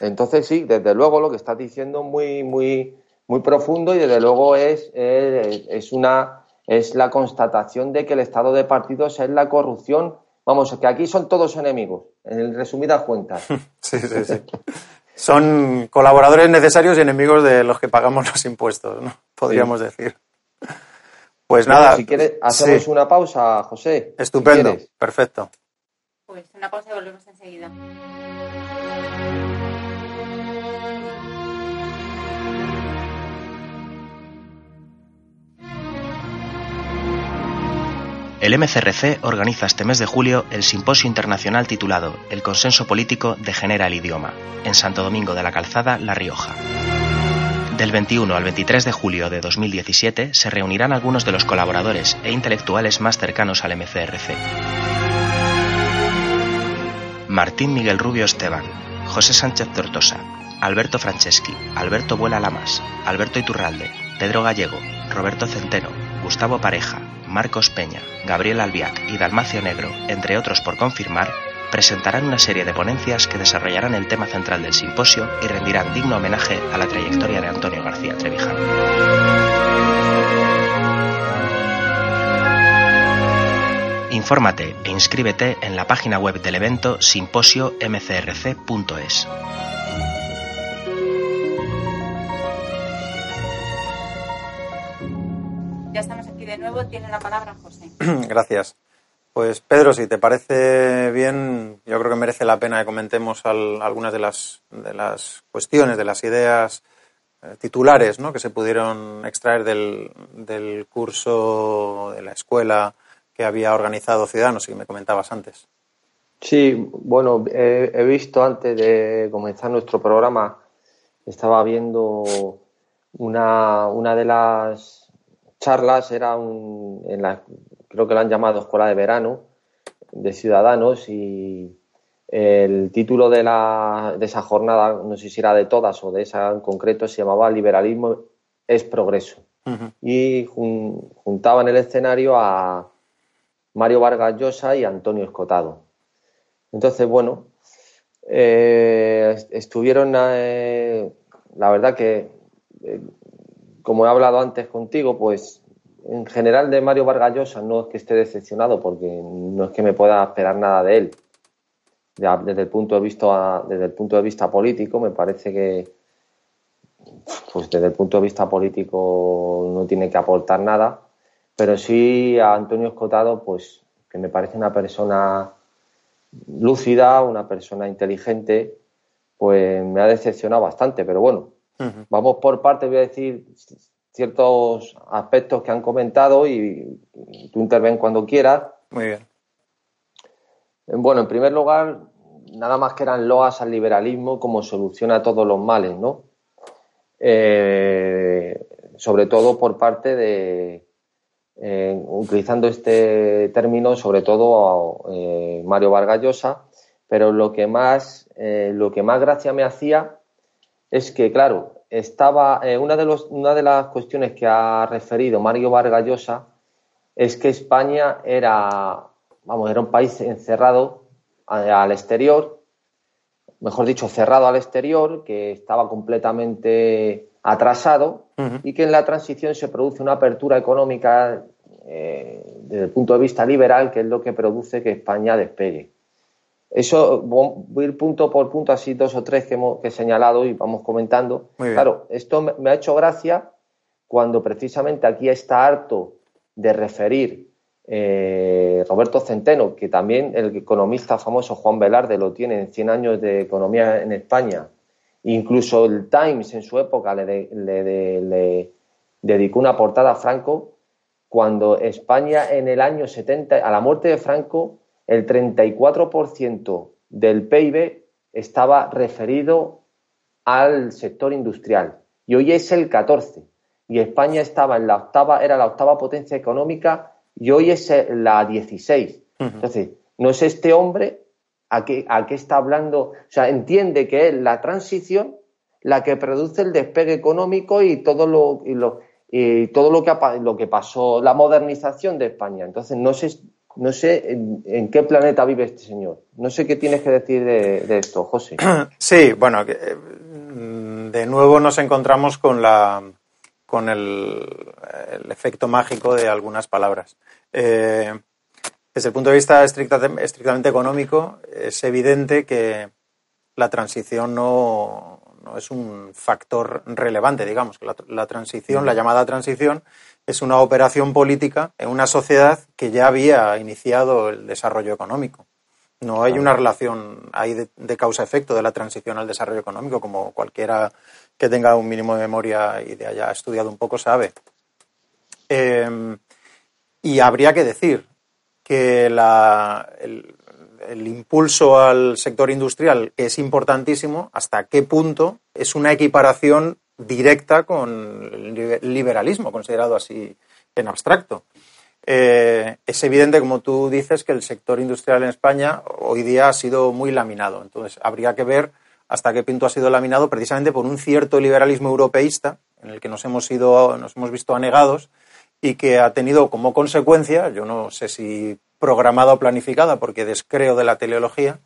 Speaker 2: Entonces, sí, desde luego lo que estás diciendo muy, muy, muy profundo y desde luego es, es, una es la constatación de que el estado de partidos es la corrupción. Vamos, que aquí son todos enemigos, en resumidas cuentas.
Speaker 3: Sí, sí, sí. son colaboradores necesarios y enemigos de los que pagamos los impuestos, ¿no? Podríamos decir. Pues nada.
Speaker 2: si quieres, hacemos una pausa, José.
Speaker 3: Estupendo, perfecto.
Speaker 1: Pues una pausa y volvemos enseguida.
Speaker 4: El MCRC organiza este mes de julio el simposio internacional titulado El consenso político degenera el idioma, en Santo Domingo de la Calzada, La Rioja. Del 21 al 23 de julio de 2017 se reunirán algunos de los colaboradores e intelectuales más cercanos al MCRC. Martín Miguel Rubio Esteban, José Sánchez Tortosa, Alberto Franceschi, Alberto Vuela Lamas, Alberto Iturralde, Pedro Gallego, Roberto Centeno, Gustavo Pareja, Marcos Peña, Gabriel Albiac y Dalmacio Negro, entre otros por confirmar, presentarán una serie de ponencias que desarrollarán el tema central del simposio y rendirán digno homenaje a la trayectoria de Antonio García Trevijano. Infórmate e inscríbete en la página web del evento simposiomcrc.es.
Speaker 1: Ya estamos de nuevo. Tiene la palabra José.
Speaker 3: Gracias. Pues Pedro, si te parece bien, yo creo que merece la pena que comentemos algunas de las, de las cuestiones, de las ideas eh, titulares ¿no? que se pudieron extraer del, del curso de la escuela que había organizado Ciudadanos y que me comentabas antes.
Speaker 2: Sí, bueno, he visto antes de comenzar nuestro programa, estaba viendo una, una de las charlas era un, en la, creo que lo han llamado Escuela de Verano de Ciudadanos y el título de, la, de esa jornada, no sé si era de todas o de esa en concreto, se llamaba Liberalismo es Progreso. Y juntaba en el escenario a Mario Vargas Llosa y Antonio Escotado. Entonces, bueno, eh, estuvieron, eh, la verdad que eh, como he hablado antes contigo, pues en general de Mario Vargas Llosa no es que esté decepcionado porque no es que me pueda esperar nada de él. desde el punto de vista desde el punto de vista político me parece que pues desde el punto de vista político no tiene que aportar nada, pero sí a Antonio Escotado pues que me parece una persona lúcida, una persona inteligente, pues me ha decepcionado bastante, pero bueno, Vamos por parte, voy a decir ciertos aspectos que han comentado y, tú interven cuando quieras.
Speaker 3: Muy bien.
Speaker 2: Bueno, en primer lugar, nada más que eran loas al liberalismo como solución a todos los males, ¿no? Eh, sobre todo por parte de, eh, utilizando este término, sobre todo eh, Mario Vargas Llosa, pero lo que más, lo que más gracia me hacía es que, claro, estaba eh, una, de los, una de las cuestiones que ha referido Mario Vargas Llosa es que España era, vamos, era un país encerrado al exterior, mejor dicho, cerrado al exterior, que estaba completamente atrasado y que en la transición se produce una apertura económica eh, desde el punto de vista liberal, que es lo que produce que España despegue. Eso voy a ir punto por punto, así dos o tres que, hemos, he señalado y vamos comentando. Claro, esto me, ha hecho gracia cuando precisamente aquí está harto de referir eh, Roberto Centeno, que también el economista famoso Juan Velarde lo tiene en 100 años de economía en España. Incluso el Times en su época le, le dedicó una portada a Franco cuando España en el año 70, a la muerte de Franco, el 34% del PIB estaba referido al sector industrial y hoy es el 14 y España estaba en la octava era la octava potencia económica y hoy es la 16 entonces no es este hombre a qué, a qué está hablando o sea entiende que es la transición la que produce el despegue económico y todo lo, y lo y todo lo que, lo que pasó, la modernización de España. Entonces, no sé, no sé en, qué planeta vive este señor. No sé qué tienes que decir de, esto, José.
Speaker 3: Sí, bueno, eh, de nuevo nos encontramos con, la, con el, efecto mágico de algunas palabras. Eh, desde el punto de vista estrictamente económico, es evidente que la transición no, no es un factor relevante, digamos, que la, transición, la llamada transición, es una operación política en una sociedad que ya había iniciado el desarrollo económico. No hay una relación ahí de, causa-efecto de la transición al desarrollo económico, como cualquiera que tenga un mínimo de memoria y de haya estudiado un poco sabe. Em, y habría que decir que la, el, el impulso al sector industrial es importantísimo, hasta qué punto es una equiparación directa con el liberalismo, considerado así en abstracto. Eh, es evidente, como tú dices, que el sector industrial en España hoy día ha sido muy laminado. Entonces, habría que ver hasta qué punto ha sido laminado precisamente por un cierto liberalismo europeísta en el que nos hemos, ido, nos hemos visto anegados y que ha tenido como consecuencia, yo no sé si programada o planificada, porque descreo de la teleología,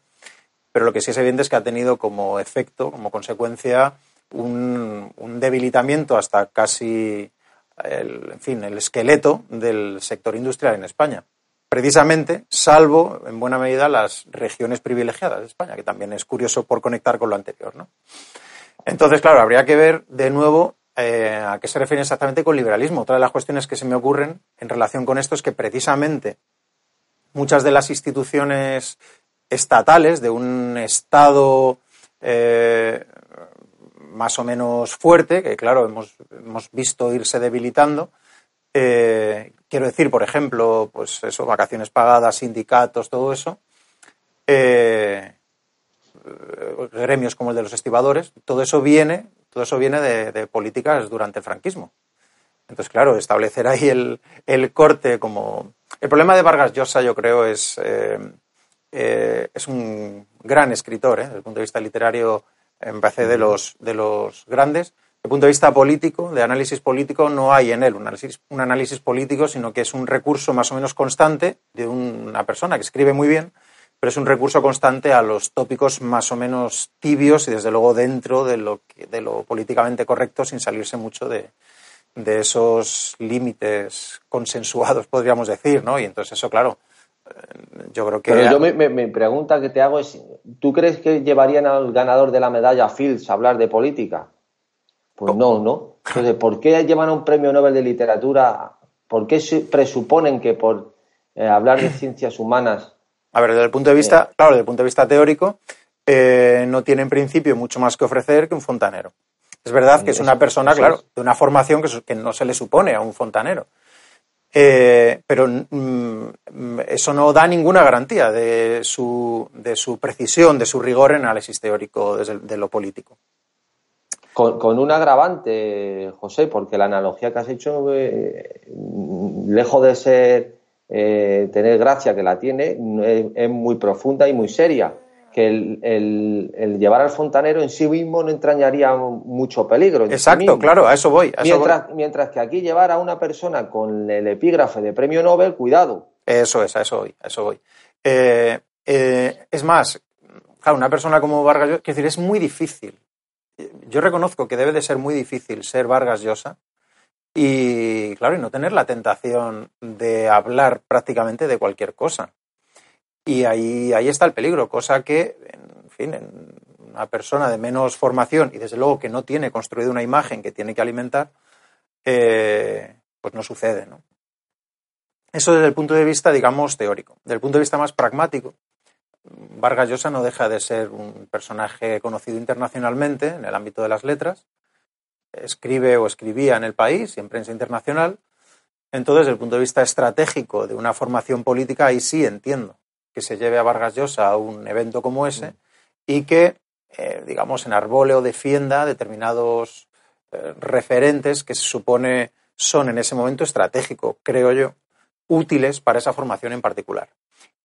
Speaker 3: pero lo que sí es evidente es que ha tenido como efecto, como consecuencia, un, debilitamiento hasta casi el, fin, el esqueleto del sector industrial en España. Precisamente, salvo en buena medida las regiones privilegiadas de España, que también es curioso por conectar con lo anterior. ¿no? Entonces, claro, habría que ver de nuevo eh, a qué se refiere exactamente con liberalismo. Otra de las cuestiones que se me ocurren en relación con esto es que precisamente muchas de las instituciones estatales de un Estado eh, más o menos fuerte, que claro, hemos, visto irse debilitando. Eh, quiero decir, por ejemplo, pues eso, vacaciones pagadas, sindicatos, todo eso. Eh, gremios como el de los estibadores, todo eso viene, todo eso viene de políticas durante el franquismo. Entonces, claro, establecer ahí el, corte como... El problema de Vargas Llosa, yo creo, es, eh, eh, es un gran escritor, ¿eh? desde el punto de vista literario, me parece de los, de los grandes. Desde el punto de vista político, de análisis político, no hay en él un análisis, un análisis político, sino que es un recurso más o menos constante de una persona que escribe muy bien, pero es un recurso constante a los tópicos más o menos tibios y desde luego dentro de lo, de lo políticamente correcto sin salirse mucho de, de esos límites consensuados, podríamos decir, ¿no? Y entonces eso, claro, yo creo que...
Speaker 2: Pero yo me, pregunta que te hago es, ¿tú crees que llevarían al ganador de la medalla Fields a hablar de política? Pues no, ¿no? Entonces, ¿por qué llevan a un premio Nobel de literatura? ¿Por qué presuponen que por eh, hablar de ciencias humanas...
Speaker 3: A ver, desde el punto de vista, claro, desde el punto de vista teórico, eh, no tiene en principio mucho más que ofrecer que un fontanero. Es verdad que es una persona, claro, de una formación que, no se le supone a un fontanero. Eh, pero mm, eso no da ninguna garantía de su, de su precisión, de su rigor en análisis teórico de lo político.
Speaker 2: Con, un agravante, José, porque la analogía que has hecho, eh, lejos de ser eh, tener gracia que la tiene, es muy profunda y muy seria que el, llevar al fontanero en sí mismo no entrañaría mucho peligro.
Speaker 3: Exacto, claro, a eso voy.
Speaker 2: mientras, mientras que aquí llevar a una persona con el epígrafe de premio Nobel, cuidado.
Speaker 3: Eso es, a eso voy, a eso voy. Eh, eh, es más, claro, una persona como Vargas Llosa, decir, es muy difícil. Yo reconozco que debe de ser muy difícil ser Vargas Llosa y, claro, y no tener la tentación de hablar prácticamente de cualquier cosa. Y ahí, ahí está el peligro, cosa que, en fin, en una persona de menos formación y desde luego que no tiene construida una imagen que tiene que alimentar, eh, pues no sucede, ¿no? Eso desde el punto de vista, digamos, teórico. Desde el punto de vista más pragmático, Vargas Llosa no deja de ser un personaje conocido internacionalmente en el ámbito de las letras. Escribe o escribía en el país y en prensa internacional. Entonces, desde el punto de vista estratégico de una formación política, ahí sí entiendo que se lleve a Vargas Llosa a un evento como ese y que, eh, digamos, enarbole o defienda determinados eh, referentes que se supone son en ese momento estratégicos, creo yo, útiles para esa formación en particular.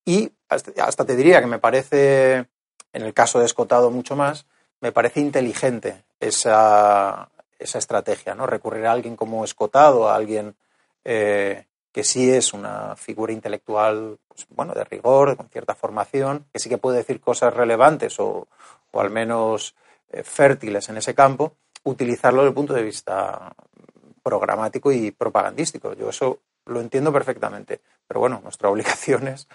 Speaker 3: Y hasta te diría que me parece, en el caso de Escotado mucho más, me parece inteligente esa, esa estrategia, ¿no? Recurrir a alguien como Escotado, a alguien eh, que sí es una figura intelectual, pues, bueno, de rigor, con cierta formación, que sí que puede decir cosas relevantes o, o al menos eh, fértiles en ese campo, utilizarlo desde el punto de vista programático y propagandístico. Yo eso lo entiendo perfectamente. Pero bueno, nuestra obligación es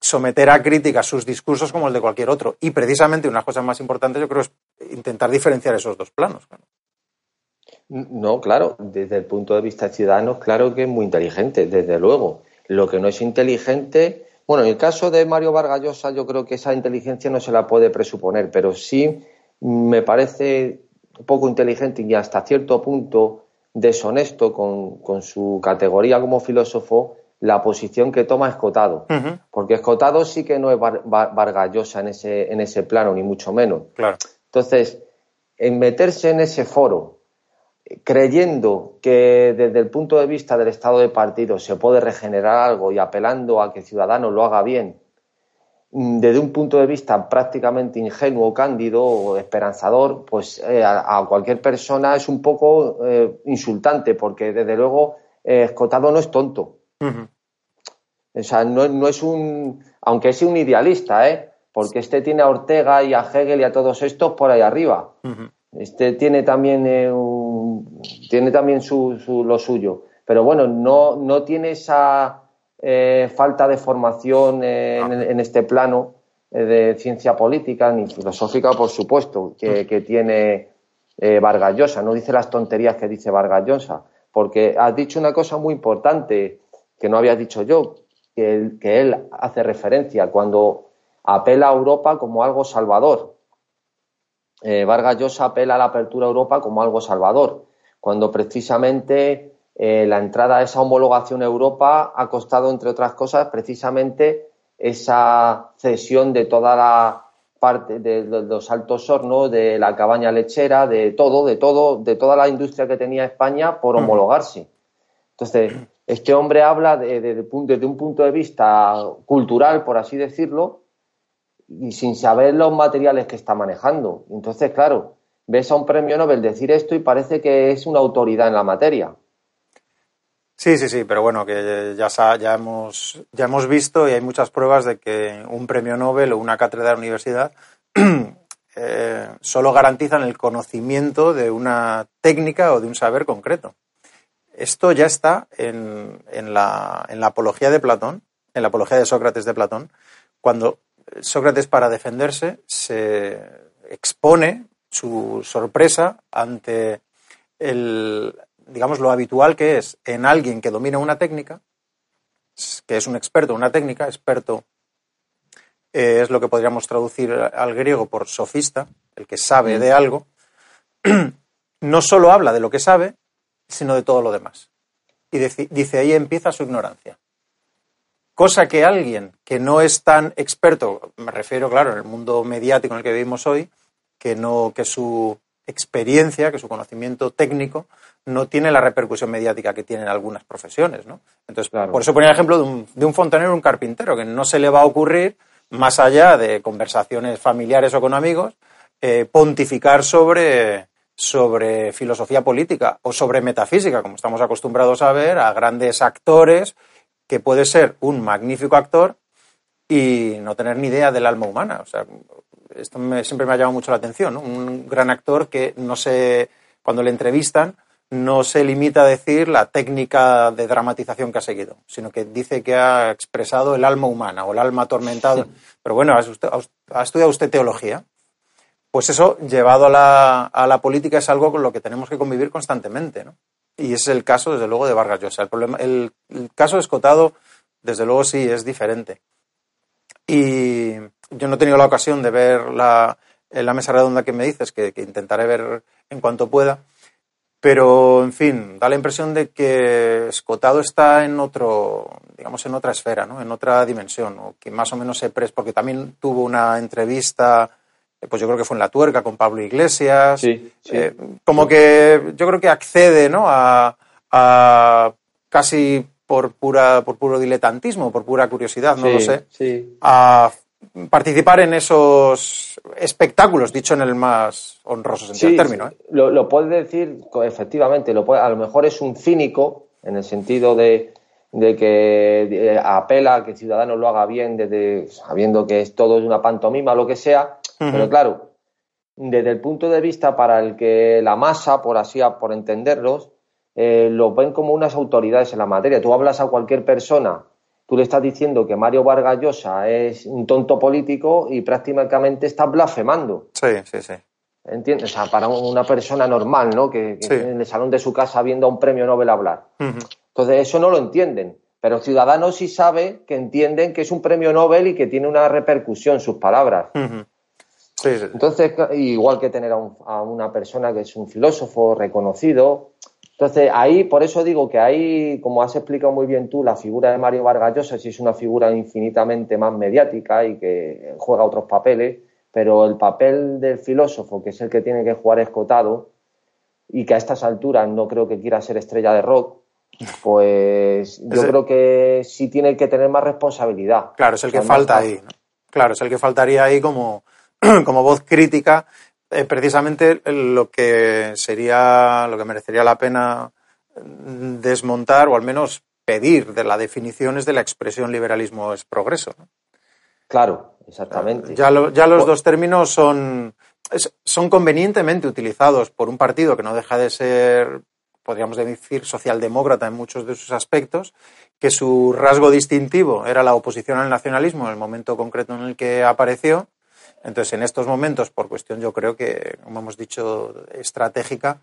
Speaker 3: someter a crítica sus discursos como el de cualquier otro. Y precisamente una de las cosas más importantes yo creo es intentar diferenciar esos dos planos.
Speaker 2: No, claro, desde el punto de vista de ciudadanos, claro que es muy inteligente, desde luego. Lo que no es inteligente, bueno, en el caso de Mario Vargas Llosa yo creo que esa inteligencia no se la puede presuponer, pero sí me parece poco inteligente y hasta cierto punto deshonesto con, con su categoría como filósofo la posición que toma Escotado. Porque Escotado sí que no es vargallosa en ese, en ese plano, ni mucho menos.
Speaker 3: Claro.
Speaker 2: Entonces, en meterse en ese foro, creyendo que desde el punto de vista del estado de partido se puede regenerar algo y apelando a que Ciudadanos lo haga bien, mm, desde un punto de vista prácticamente ingenuo, cándido o esperanzador, pues eh, a, cualquier persona es un poco eh, insultante, porque desde luego eh, Escotado no es tonto. O sea, no, es un. Aunque es un idealista, ¿eh? Porque este tiene a Ortega y a Hegel y a todos estos por ahí arriba. Este tiene también, eh, tiene también su, lo suyo. Pero bueno, no, no tiene esa eh, falta de formación en, este plano eh, de ciencia política ni filosófica, por supuesto, que, que tiene Vargas Llosa. No dice las tonterías que dice Vargas Llosa. Porque has dicho una cosa muy importante que no había dicho yo, que él, que él hace referencia cuando apela a Europa como algo salvador. Eh, Vargas Llosa apela a la apertura a Europa como algo salvador, cuando precisamente eh, la entrada a esa homologación a Europa ha costado, entre otras cosas, precisamente esa cesión de toda la parte de los altos hornos, de la cabaña lechera, de todo, de todo, de toda la industria que tenía España por homologarse. Entonces, este hombre habla desde un punto de vista cultural, por así decirlo, y sin saber los materiales que está manejando. Entonces, claro, ves a un premio Nobel decir esto y parece que es una autoridad en la materia.
Speaker 3: Sí, sí, sí, pero bueno, que ya, ya, hemos, ya hemos visto y hay muchas pruebas de que un premio Nobel o una cátedra de la universidad eh, solo garantizan el conocimiento de una técnica o de un saber concreto. Esto ya está en, la, apología de Platón, en la apología de Sócrates de Platón, cuando Sócrates para defenderse se expone su sorpresa ante el, digamos, lo habitual que es en alguien que domina una técnica, que es un experto una técnica, experto eh, es lo que podríamos traducir al griego por sofista, el que sabe de algo, no solo habla de lo que sabe, sino de todo lo demás. Y dice, ahí empieza su ignorancia. Cosa que alguien que no es tan experto, me refiero, claro, en el mundo mediático en el que vivimos hoy, que, no, que su experiencia, que su conocimiento técnico no tiene la repercusión mediática que tienen algunas profesiones, ¿no? Entonces, por eso ponía el ejemplo de un, de un fontanero un carpintero, que no se le va a ocurrir, más allá de conversaciones familiares o con amigos, eh, pontificar sobre sobre filosofía política o sobre metafísica, como estamos acostumbrados a ver, a grandes actores que puede ser un magnífico actor y no tener ni idea del alma humana. O sea, esto siempre me ha llamado mucho la atención, Un gran actor que no se, cuando le entrevistan, no se limita a decir la técnica de dramatización que ha seguido, sino que dice que ha expresado el alma humana o el alma atormentada. Pero bueno, ¿ha estudiado usted teología? Pues eso, llevado a la, a la, política, es algo con lo que tenemos que convivir constantemente. ¿no? Y ese es el caso, desde luego, de Vargas Llosa. El, problema, el, caso de Escotado, desde luego, sí es diferente. Y yo no he tenido la ocasión de ver la, la mesa redonda que me dices, que, intentaré ver en cuanto pueda. Pero, en fin, da la impresión de que Escotado está en otro, digamos, en otra esfera, ¿no? En otra dimensión, o que más o menos se pres, porque también tuvo una entrevista, pues yo creo que fue en La Tuerca con Pablo Iglesias.
Speaker 2: Sí,
Speaker 3: eh, como que yo creo que accede, ¿no? A, a casi por pura, por puro diletantismo, por pura curiosidad, no lo sé, a participar en esos espectáculos, dicho en el más honroso sentido del término. ¿eh?
Speaker 2: lo, lo puedes decir efectivamente, lo puede- a lo mejor es un cínico en el sentido de, de que apela a que Ciudadanos lo haga bien, desde, sabiendo que es todo es una pantomima, lo que sea, pero claro, desde el punto de vista para el que la masa, por así, por entenderlos, eh, lo ven como unas autoridades en la materia. Tú hablas a cualquier persona, tú le estás diciendo que Mario Vargas Llosa es un tonto político y prácticamente estás blasfemando.
Speaker 3: Sí, sí, sí.
Speaker 2: ¿Entiendes? O sea, para una persona normal, ¿no? Que, que
Speaker 3: Sí.
Speaker 2: en el salón de su casa viendo a un premio Nobel hablar. Entonces, eso no lo entienden. Pero Ciudadanos sí sabe que entienden que es un premio Nobel y que tiene una repercusión sus palabras.
Speaker 3: Sí, sí.
Speaker 2: Entonces, igual que tener a, un- a una persona que es un filósofo reconocido. Entonces, ahí, por eso digo que ahí, como has explicado muy bien tú, la figura de Mario Vargas Llosa sí es una figura infinitamente más mediática y que juega otros papeles, pero el papel del filósofo, que es el que tiene que jugar escotado, y que a estas alturas no creo que quiera ser estrella de rock, pues yo creo que sí tiene que tener más responsabilidad.
Speaker 3: Claro, es el que
Speaker 2: Además,
Speaker 3: falta ahí. ¿no? Claro, es el que faltaría ahí como, como voz crítica, eh, precisamente lo que sería, lo que merecería la pena desmontar o al menos pedir de la definición es de la expresión liberalismo es progreso. ¿no?
Speaker 2: Claro, exactamente.
Speaker 3: Ya, lo- ya los
Speaker 2: Pues-
Speaker 3: dos términos son, son convenientemente utilizados por un partido que no deja de ser, podríamos decir, socialdemócrata en muchos de sus aspectos, que su rasgo distintivo era la oposición al nacionalismo en el momento concreto en el que apareció. Entonces, en estos momentos, por cuestión, yo creo que, como hemos dicho, estratégica,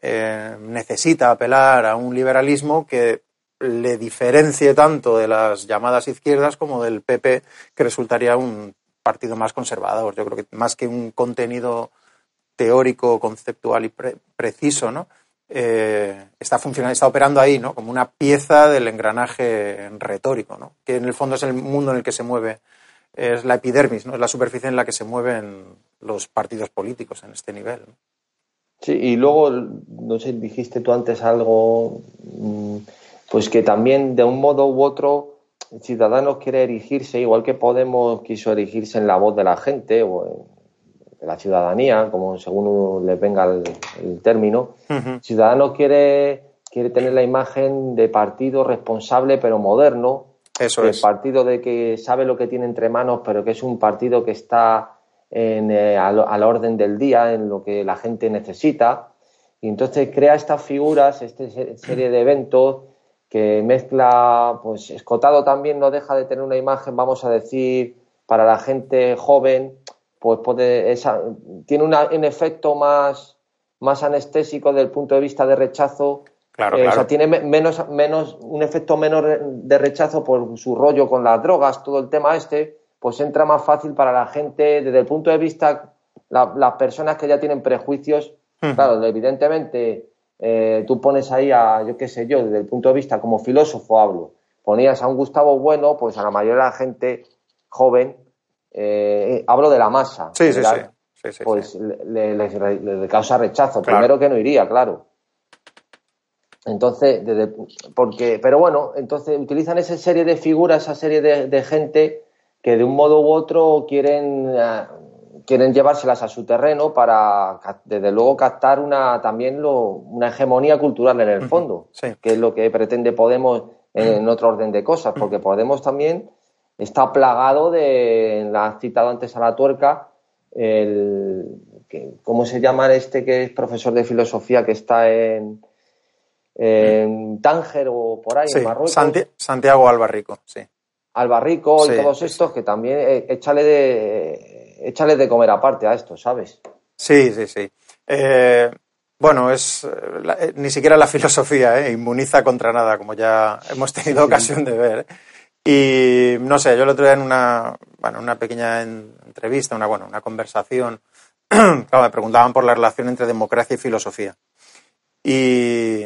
Speaker 3: eh, necesita apelar a un liberalismo que le diferencie tanto de las llamadas izquierdas como del PP, que resultaría un partido más conservador. Yo creo que más que un contenido teórico, conceptual y pre- preciso, ¿no? Eh, está funcionando, está operando ahí, ¿no? Como una pieza del engranaje retórico, ¿no? Que en el fondo es el mundo en el que se mueve, es la epidermis, ¿no? Es la superficie en la que se mueven los partidos políticos en este nivel.
Speaker 2: Sí, y luego, no sé, dijiste tú antes algo, mm, pues que también de un modo u otro Ciudadanos quiere erigirse, igual que Podemos quiso erigirse en la voz de la gente o en- de la ciudadanía, como según les venga el, el término.
Speaker 3: Ujú.
Speaker 2: Ciudadanos quiere, quiere tener la imagen de partido responsable pero moderno,
Speaker 3: Eso
Speaker 2: el
Speaker 3: es.
Speaker 2: partido de que sabe lo que tiene entre manos, pero que es un partido que está en, eh, al, al orden del día, en lo que la gente necesita. Y entonces crea estas figuras, esta serie de eventos que mezcla, pues Escotado también no deja de tener una imagen, vamos a decir, para la gente joven, pues puede, esa, tiene una, un efecto más, más anestésico desde el punto de vista de rechazo.
Speaker 3: Claro,
Speaker 2: eh, O
Speaker 3: claro.
Speaker 2: sea, tiene me- menos, menos, un efecto menor de rechazo por su rollo con las drogas, todo el tema este, pues entra más fácil para la gente. Desde el punto de vista, la- las personas que ya tienen prejuicios, claro, evidentemente eh, tú pones ahí a, yo qué sé yo, desde el punto de vista como filósofo hablo, ponías a un Gustavo Bueno, pues a la mayoría de la gente joven, eh, hablo de la masa,
Speaker 3: Sí, sí, sí.
Speaker 2: general,
Speaker 3: Sí, sí,
Speaker 2: pues le, le- le- le causa rechazo.
Speaker 3: Claro.
Speaker 2: Primero que no iría, claro. Entonces, desde- porque, pero bueno, entonces utilizan esa serie de figuras, esa serie de, de gente que de un modo u otro quieren, eh, quieren llevárselas a su terreno para, desde luego, captar una también lo, una hegemonía cultural en el fondo,
Speaker 3: sí.
Speaker 2: que es lo que pretende Podemos en, en otro orden de cosas, porque Podemos también está plagado de, la has citado antes a la tuerca, el, que, ¿cómo se llama este que es profesor de filosofía que está en, en Tánger o por ahí,
Speaker 3: Sí,
Speaker 2: en Marruecos?
Speaker 3: Santi- Santiago Albarrico, sí.
Speaker 2: Albarrico
Speaker 3: Sí,
Speaker 2: y todos
Speaker 3: sí,
Speaker 2: estos que también eh, échale de échale de comer aparte a esto, ¿sabes?
Speaker 3: Sí, sí, sí. Eh, bueno, es eh, la- eh, ni siquiera la filosofía eh, inmuniza contra nada, como ya hemos tenido ocasión de ver. Y no sé, yo el otro día en una, bueno, una pequeña en- entrevista, una, bueno, una conversación, claro, me preguntaban por la relación entre democracia y filosofía. Y,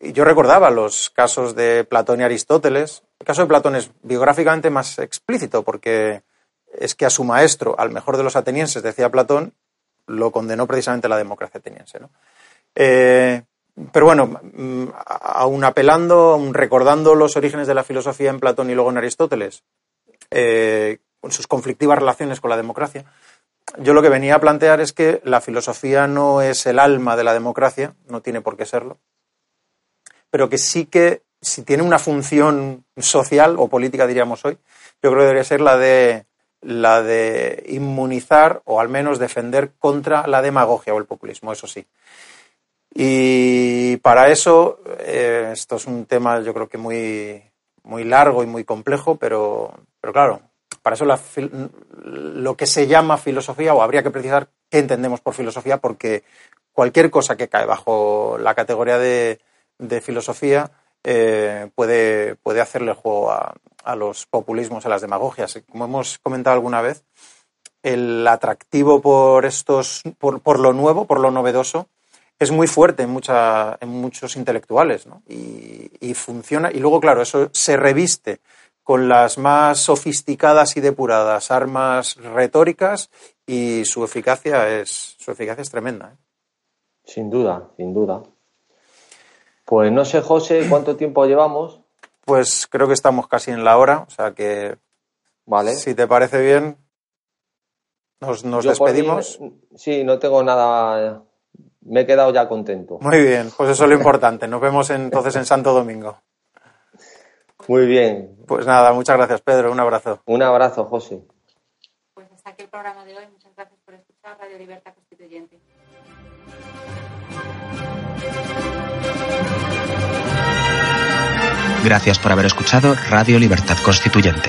Speaker 3: yo recordaba los casos de Platón y Aristóteles. El caso de Platón es biográficamente más explícito porque es que a su maestro, al mejor de los atenienses, decía Platón, lo condenó precisamente la democracia ateniense. Eh, pero bueno, mm, aún apelando, aún recordando los orígenes de la filosofía en Platón y luego en Aristóteles, eh, con sus conflictivas relaciones con la democracia, yo lo que venía a plantear es que la filosofía no es el alma de la democracia, no tiene por qué serlo, pero que sí que si tiene una función social o política, diríamos hoy, yo creo que debería ser la de la de inmunizar o al menos defender contra la demagogia o el populismo, eso sí. Y para eso, eh, esto es un tema yo creo que muy, muy largo y muy complejo, pero, pero claro, para eso lo que se llama filosofía, o habría que precisar qué entendemos por filosofía, porque cualquier cosa que cae bajo la categoría de, filosofía eh, puede, puede hacerle juego a, a los populismos, a las demagogias. Como hemos comentado alguna vez, el atractivo por estos, por, lo nuevo, por lo novedoso, es muy fuerte en, mucha, en muchos intelectuales, ¿no? y, y, funciona. Y luego, claro, eso se reviste con las más sofisticadas y depuradas armas retóricas y su eficacia es, su eficacia es tremenda. ¿eh?
Speaker 2: Sin duda, sin duda. Pues no sé, José, cuánto tiempo llevamos.
Speaker 3: Pues creo que estamos casi en la hora, o sea que.
Speaker 2: Vale.
Speaker 3: Si te parece bien, nos, nos despedimos.
Speaker 2: sí, no tengo nada. Me he quedado ya contento.
Speaker 3: Muy bien, pues eso es lo importante. Nos vemos entonces en Santo Domingo.
Speaker 2: Muy bien.
Speaker 3: Pues nada, muchas gracias, Pedro. Un abrazo.
Speaker 2: Un abrazo, José.
Speaker 1: Pues hasta aquí el programa de hoy. Muchas gracias por escuchar Radio Libertad Constituyente.
Speaker 4: Gracias por haber escuchado Radio Libertad Constituyente.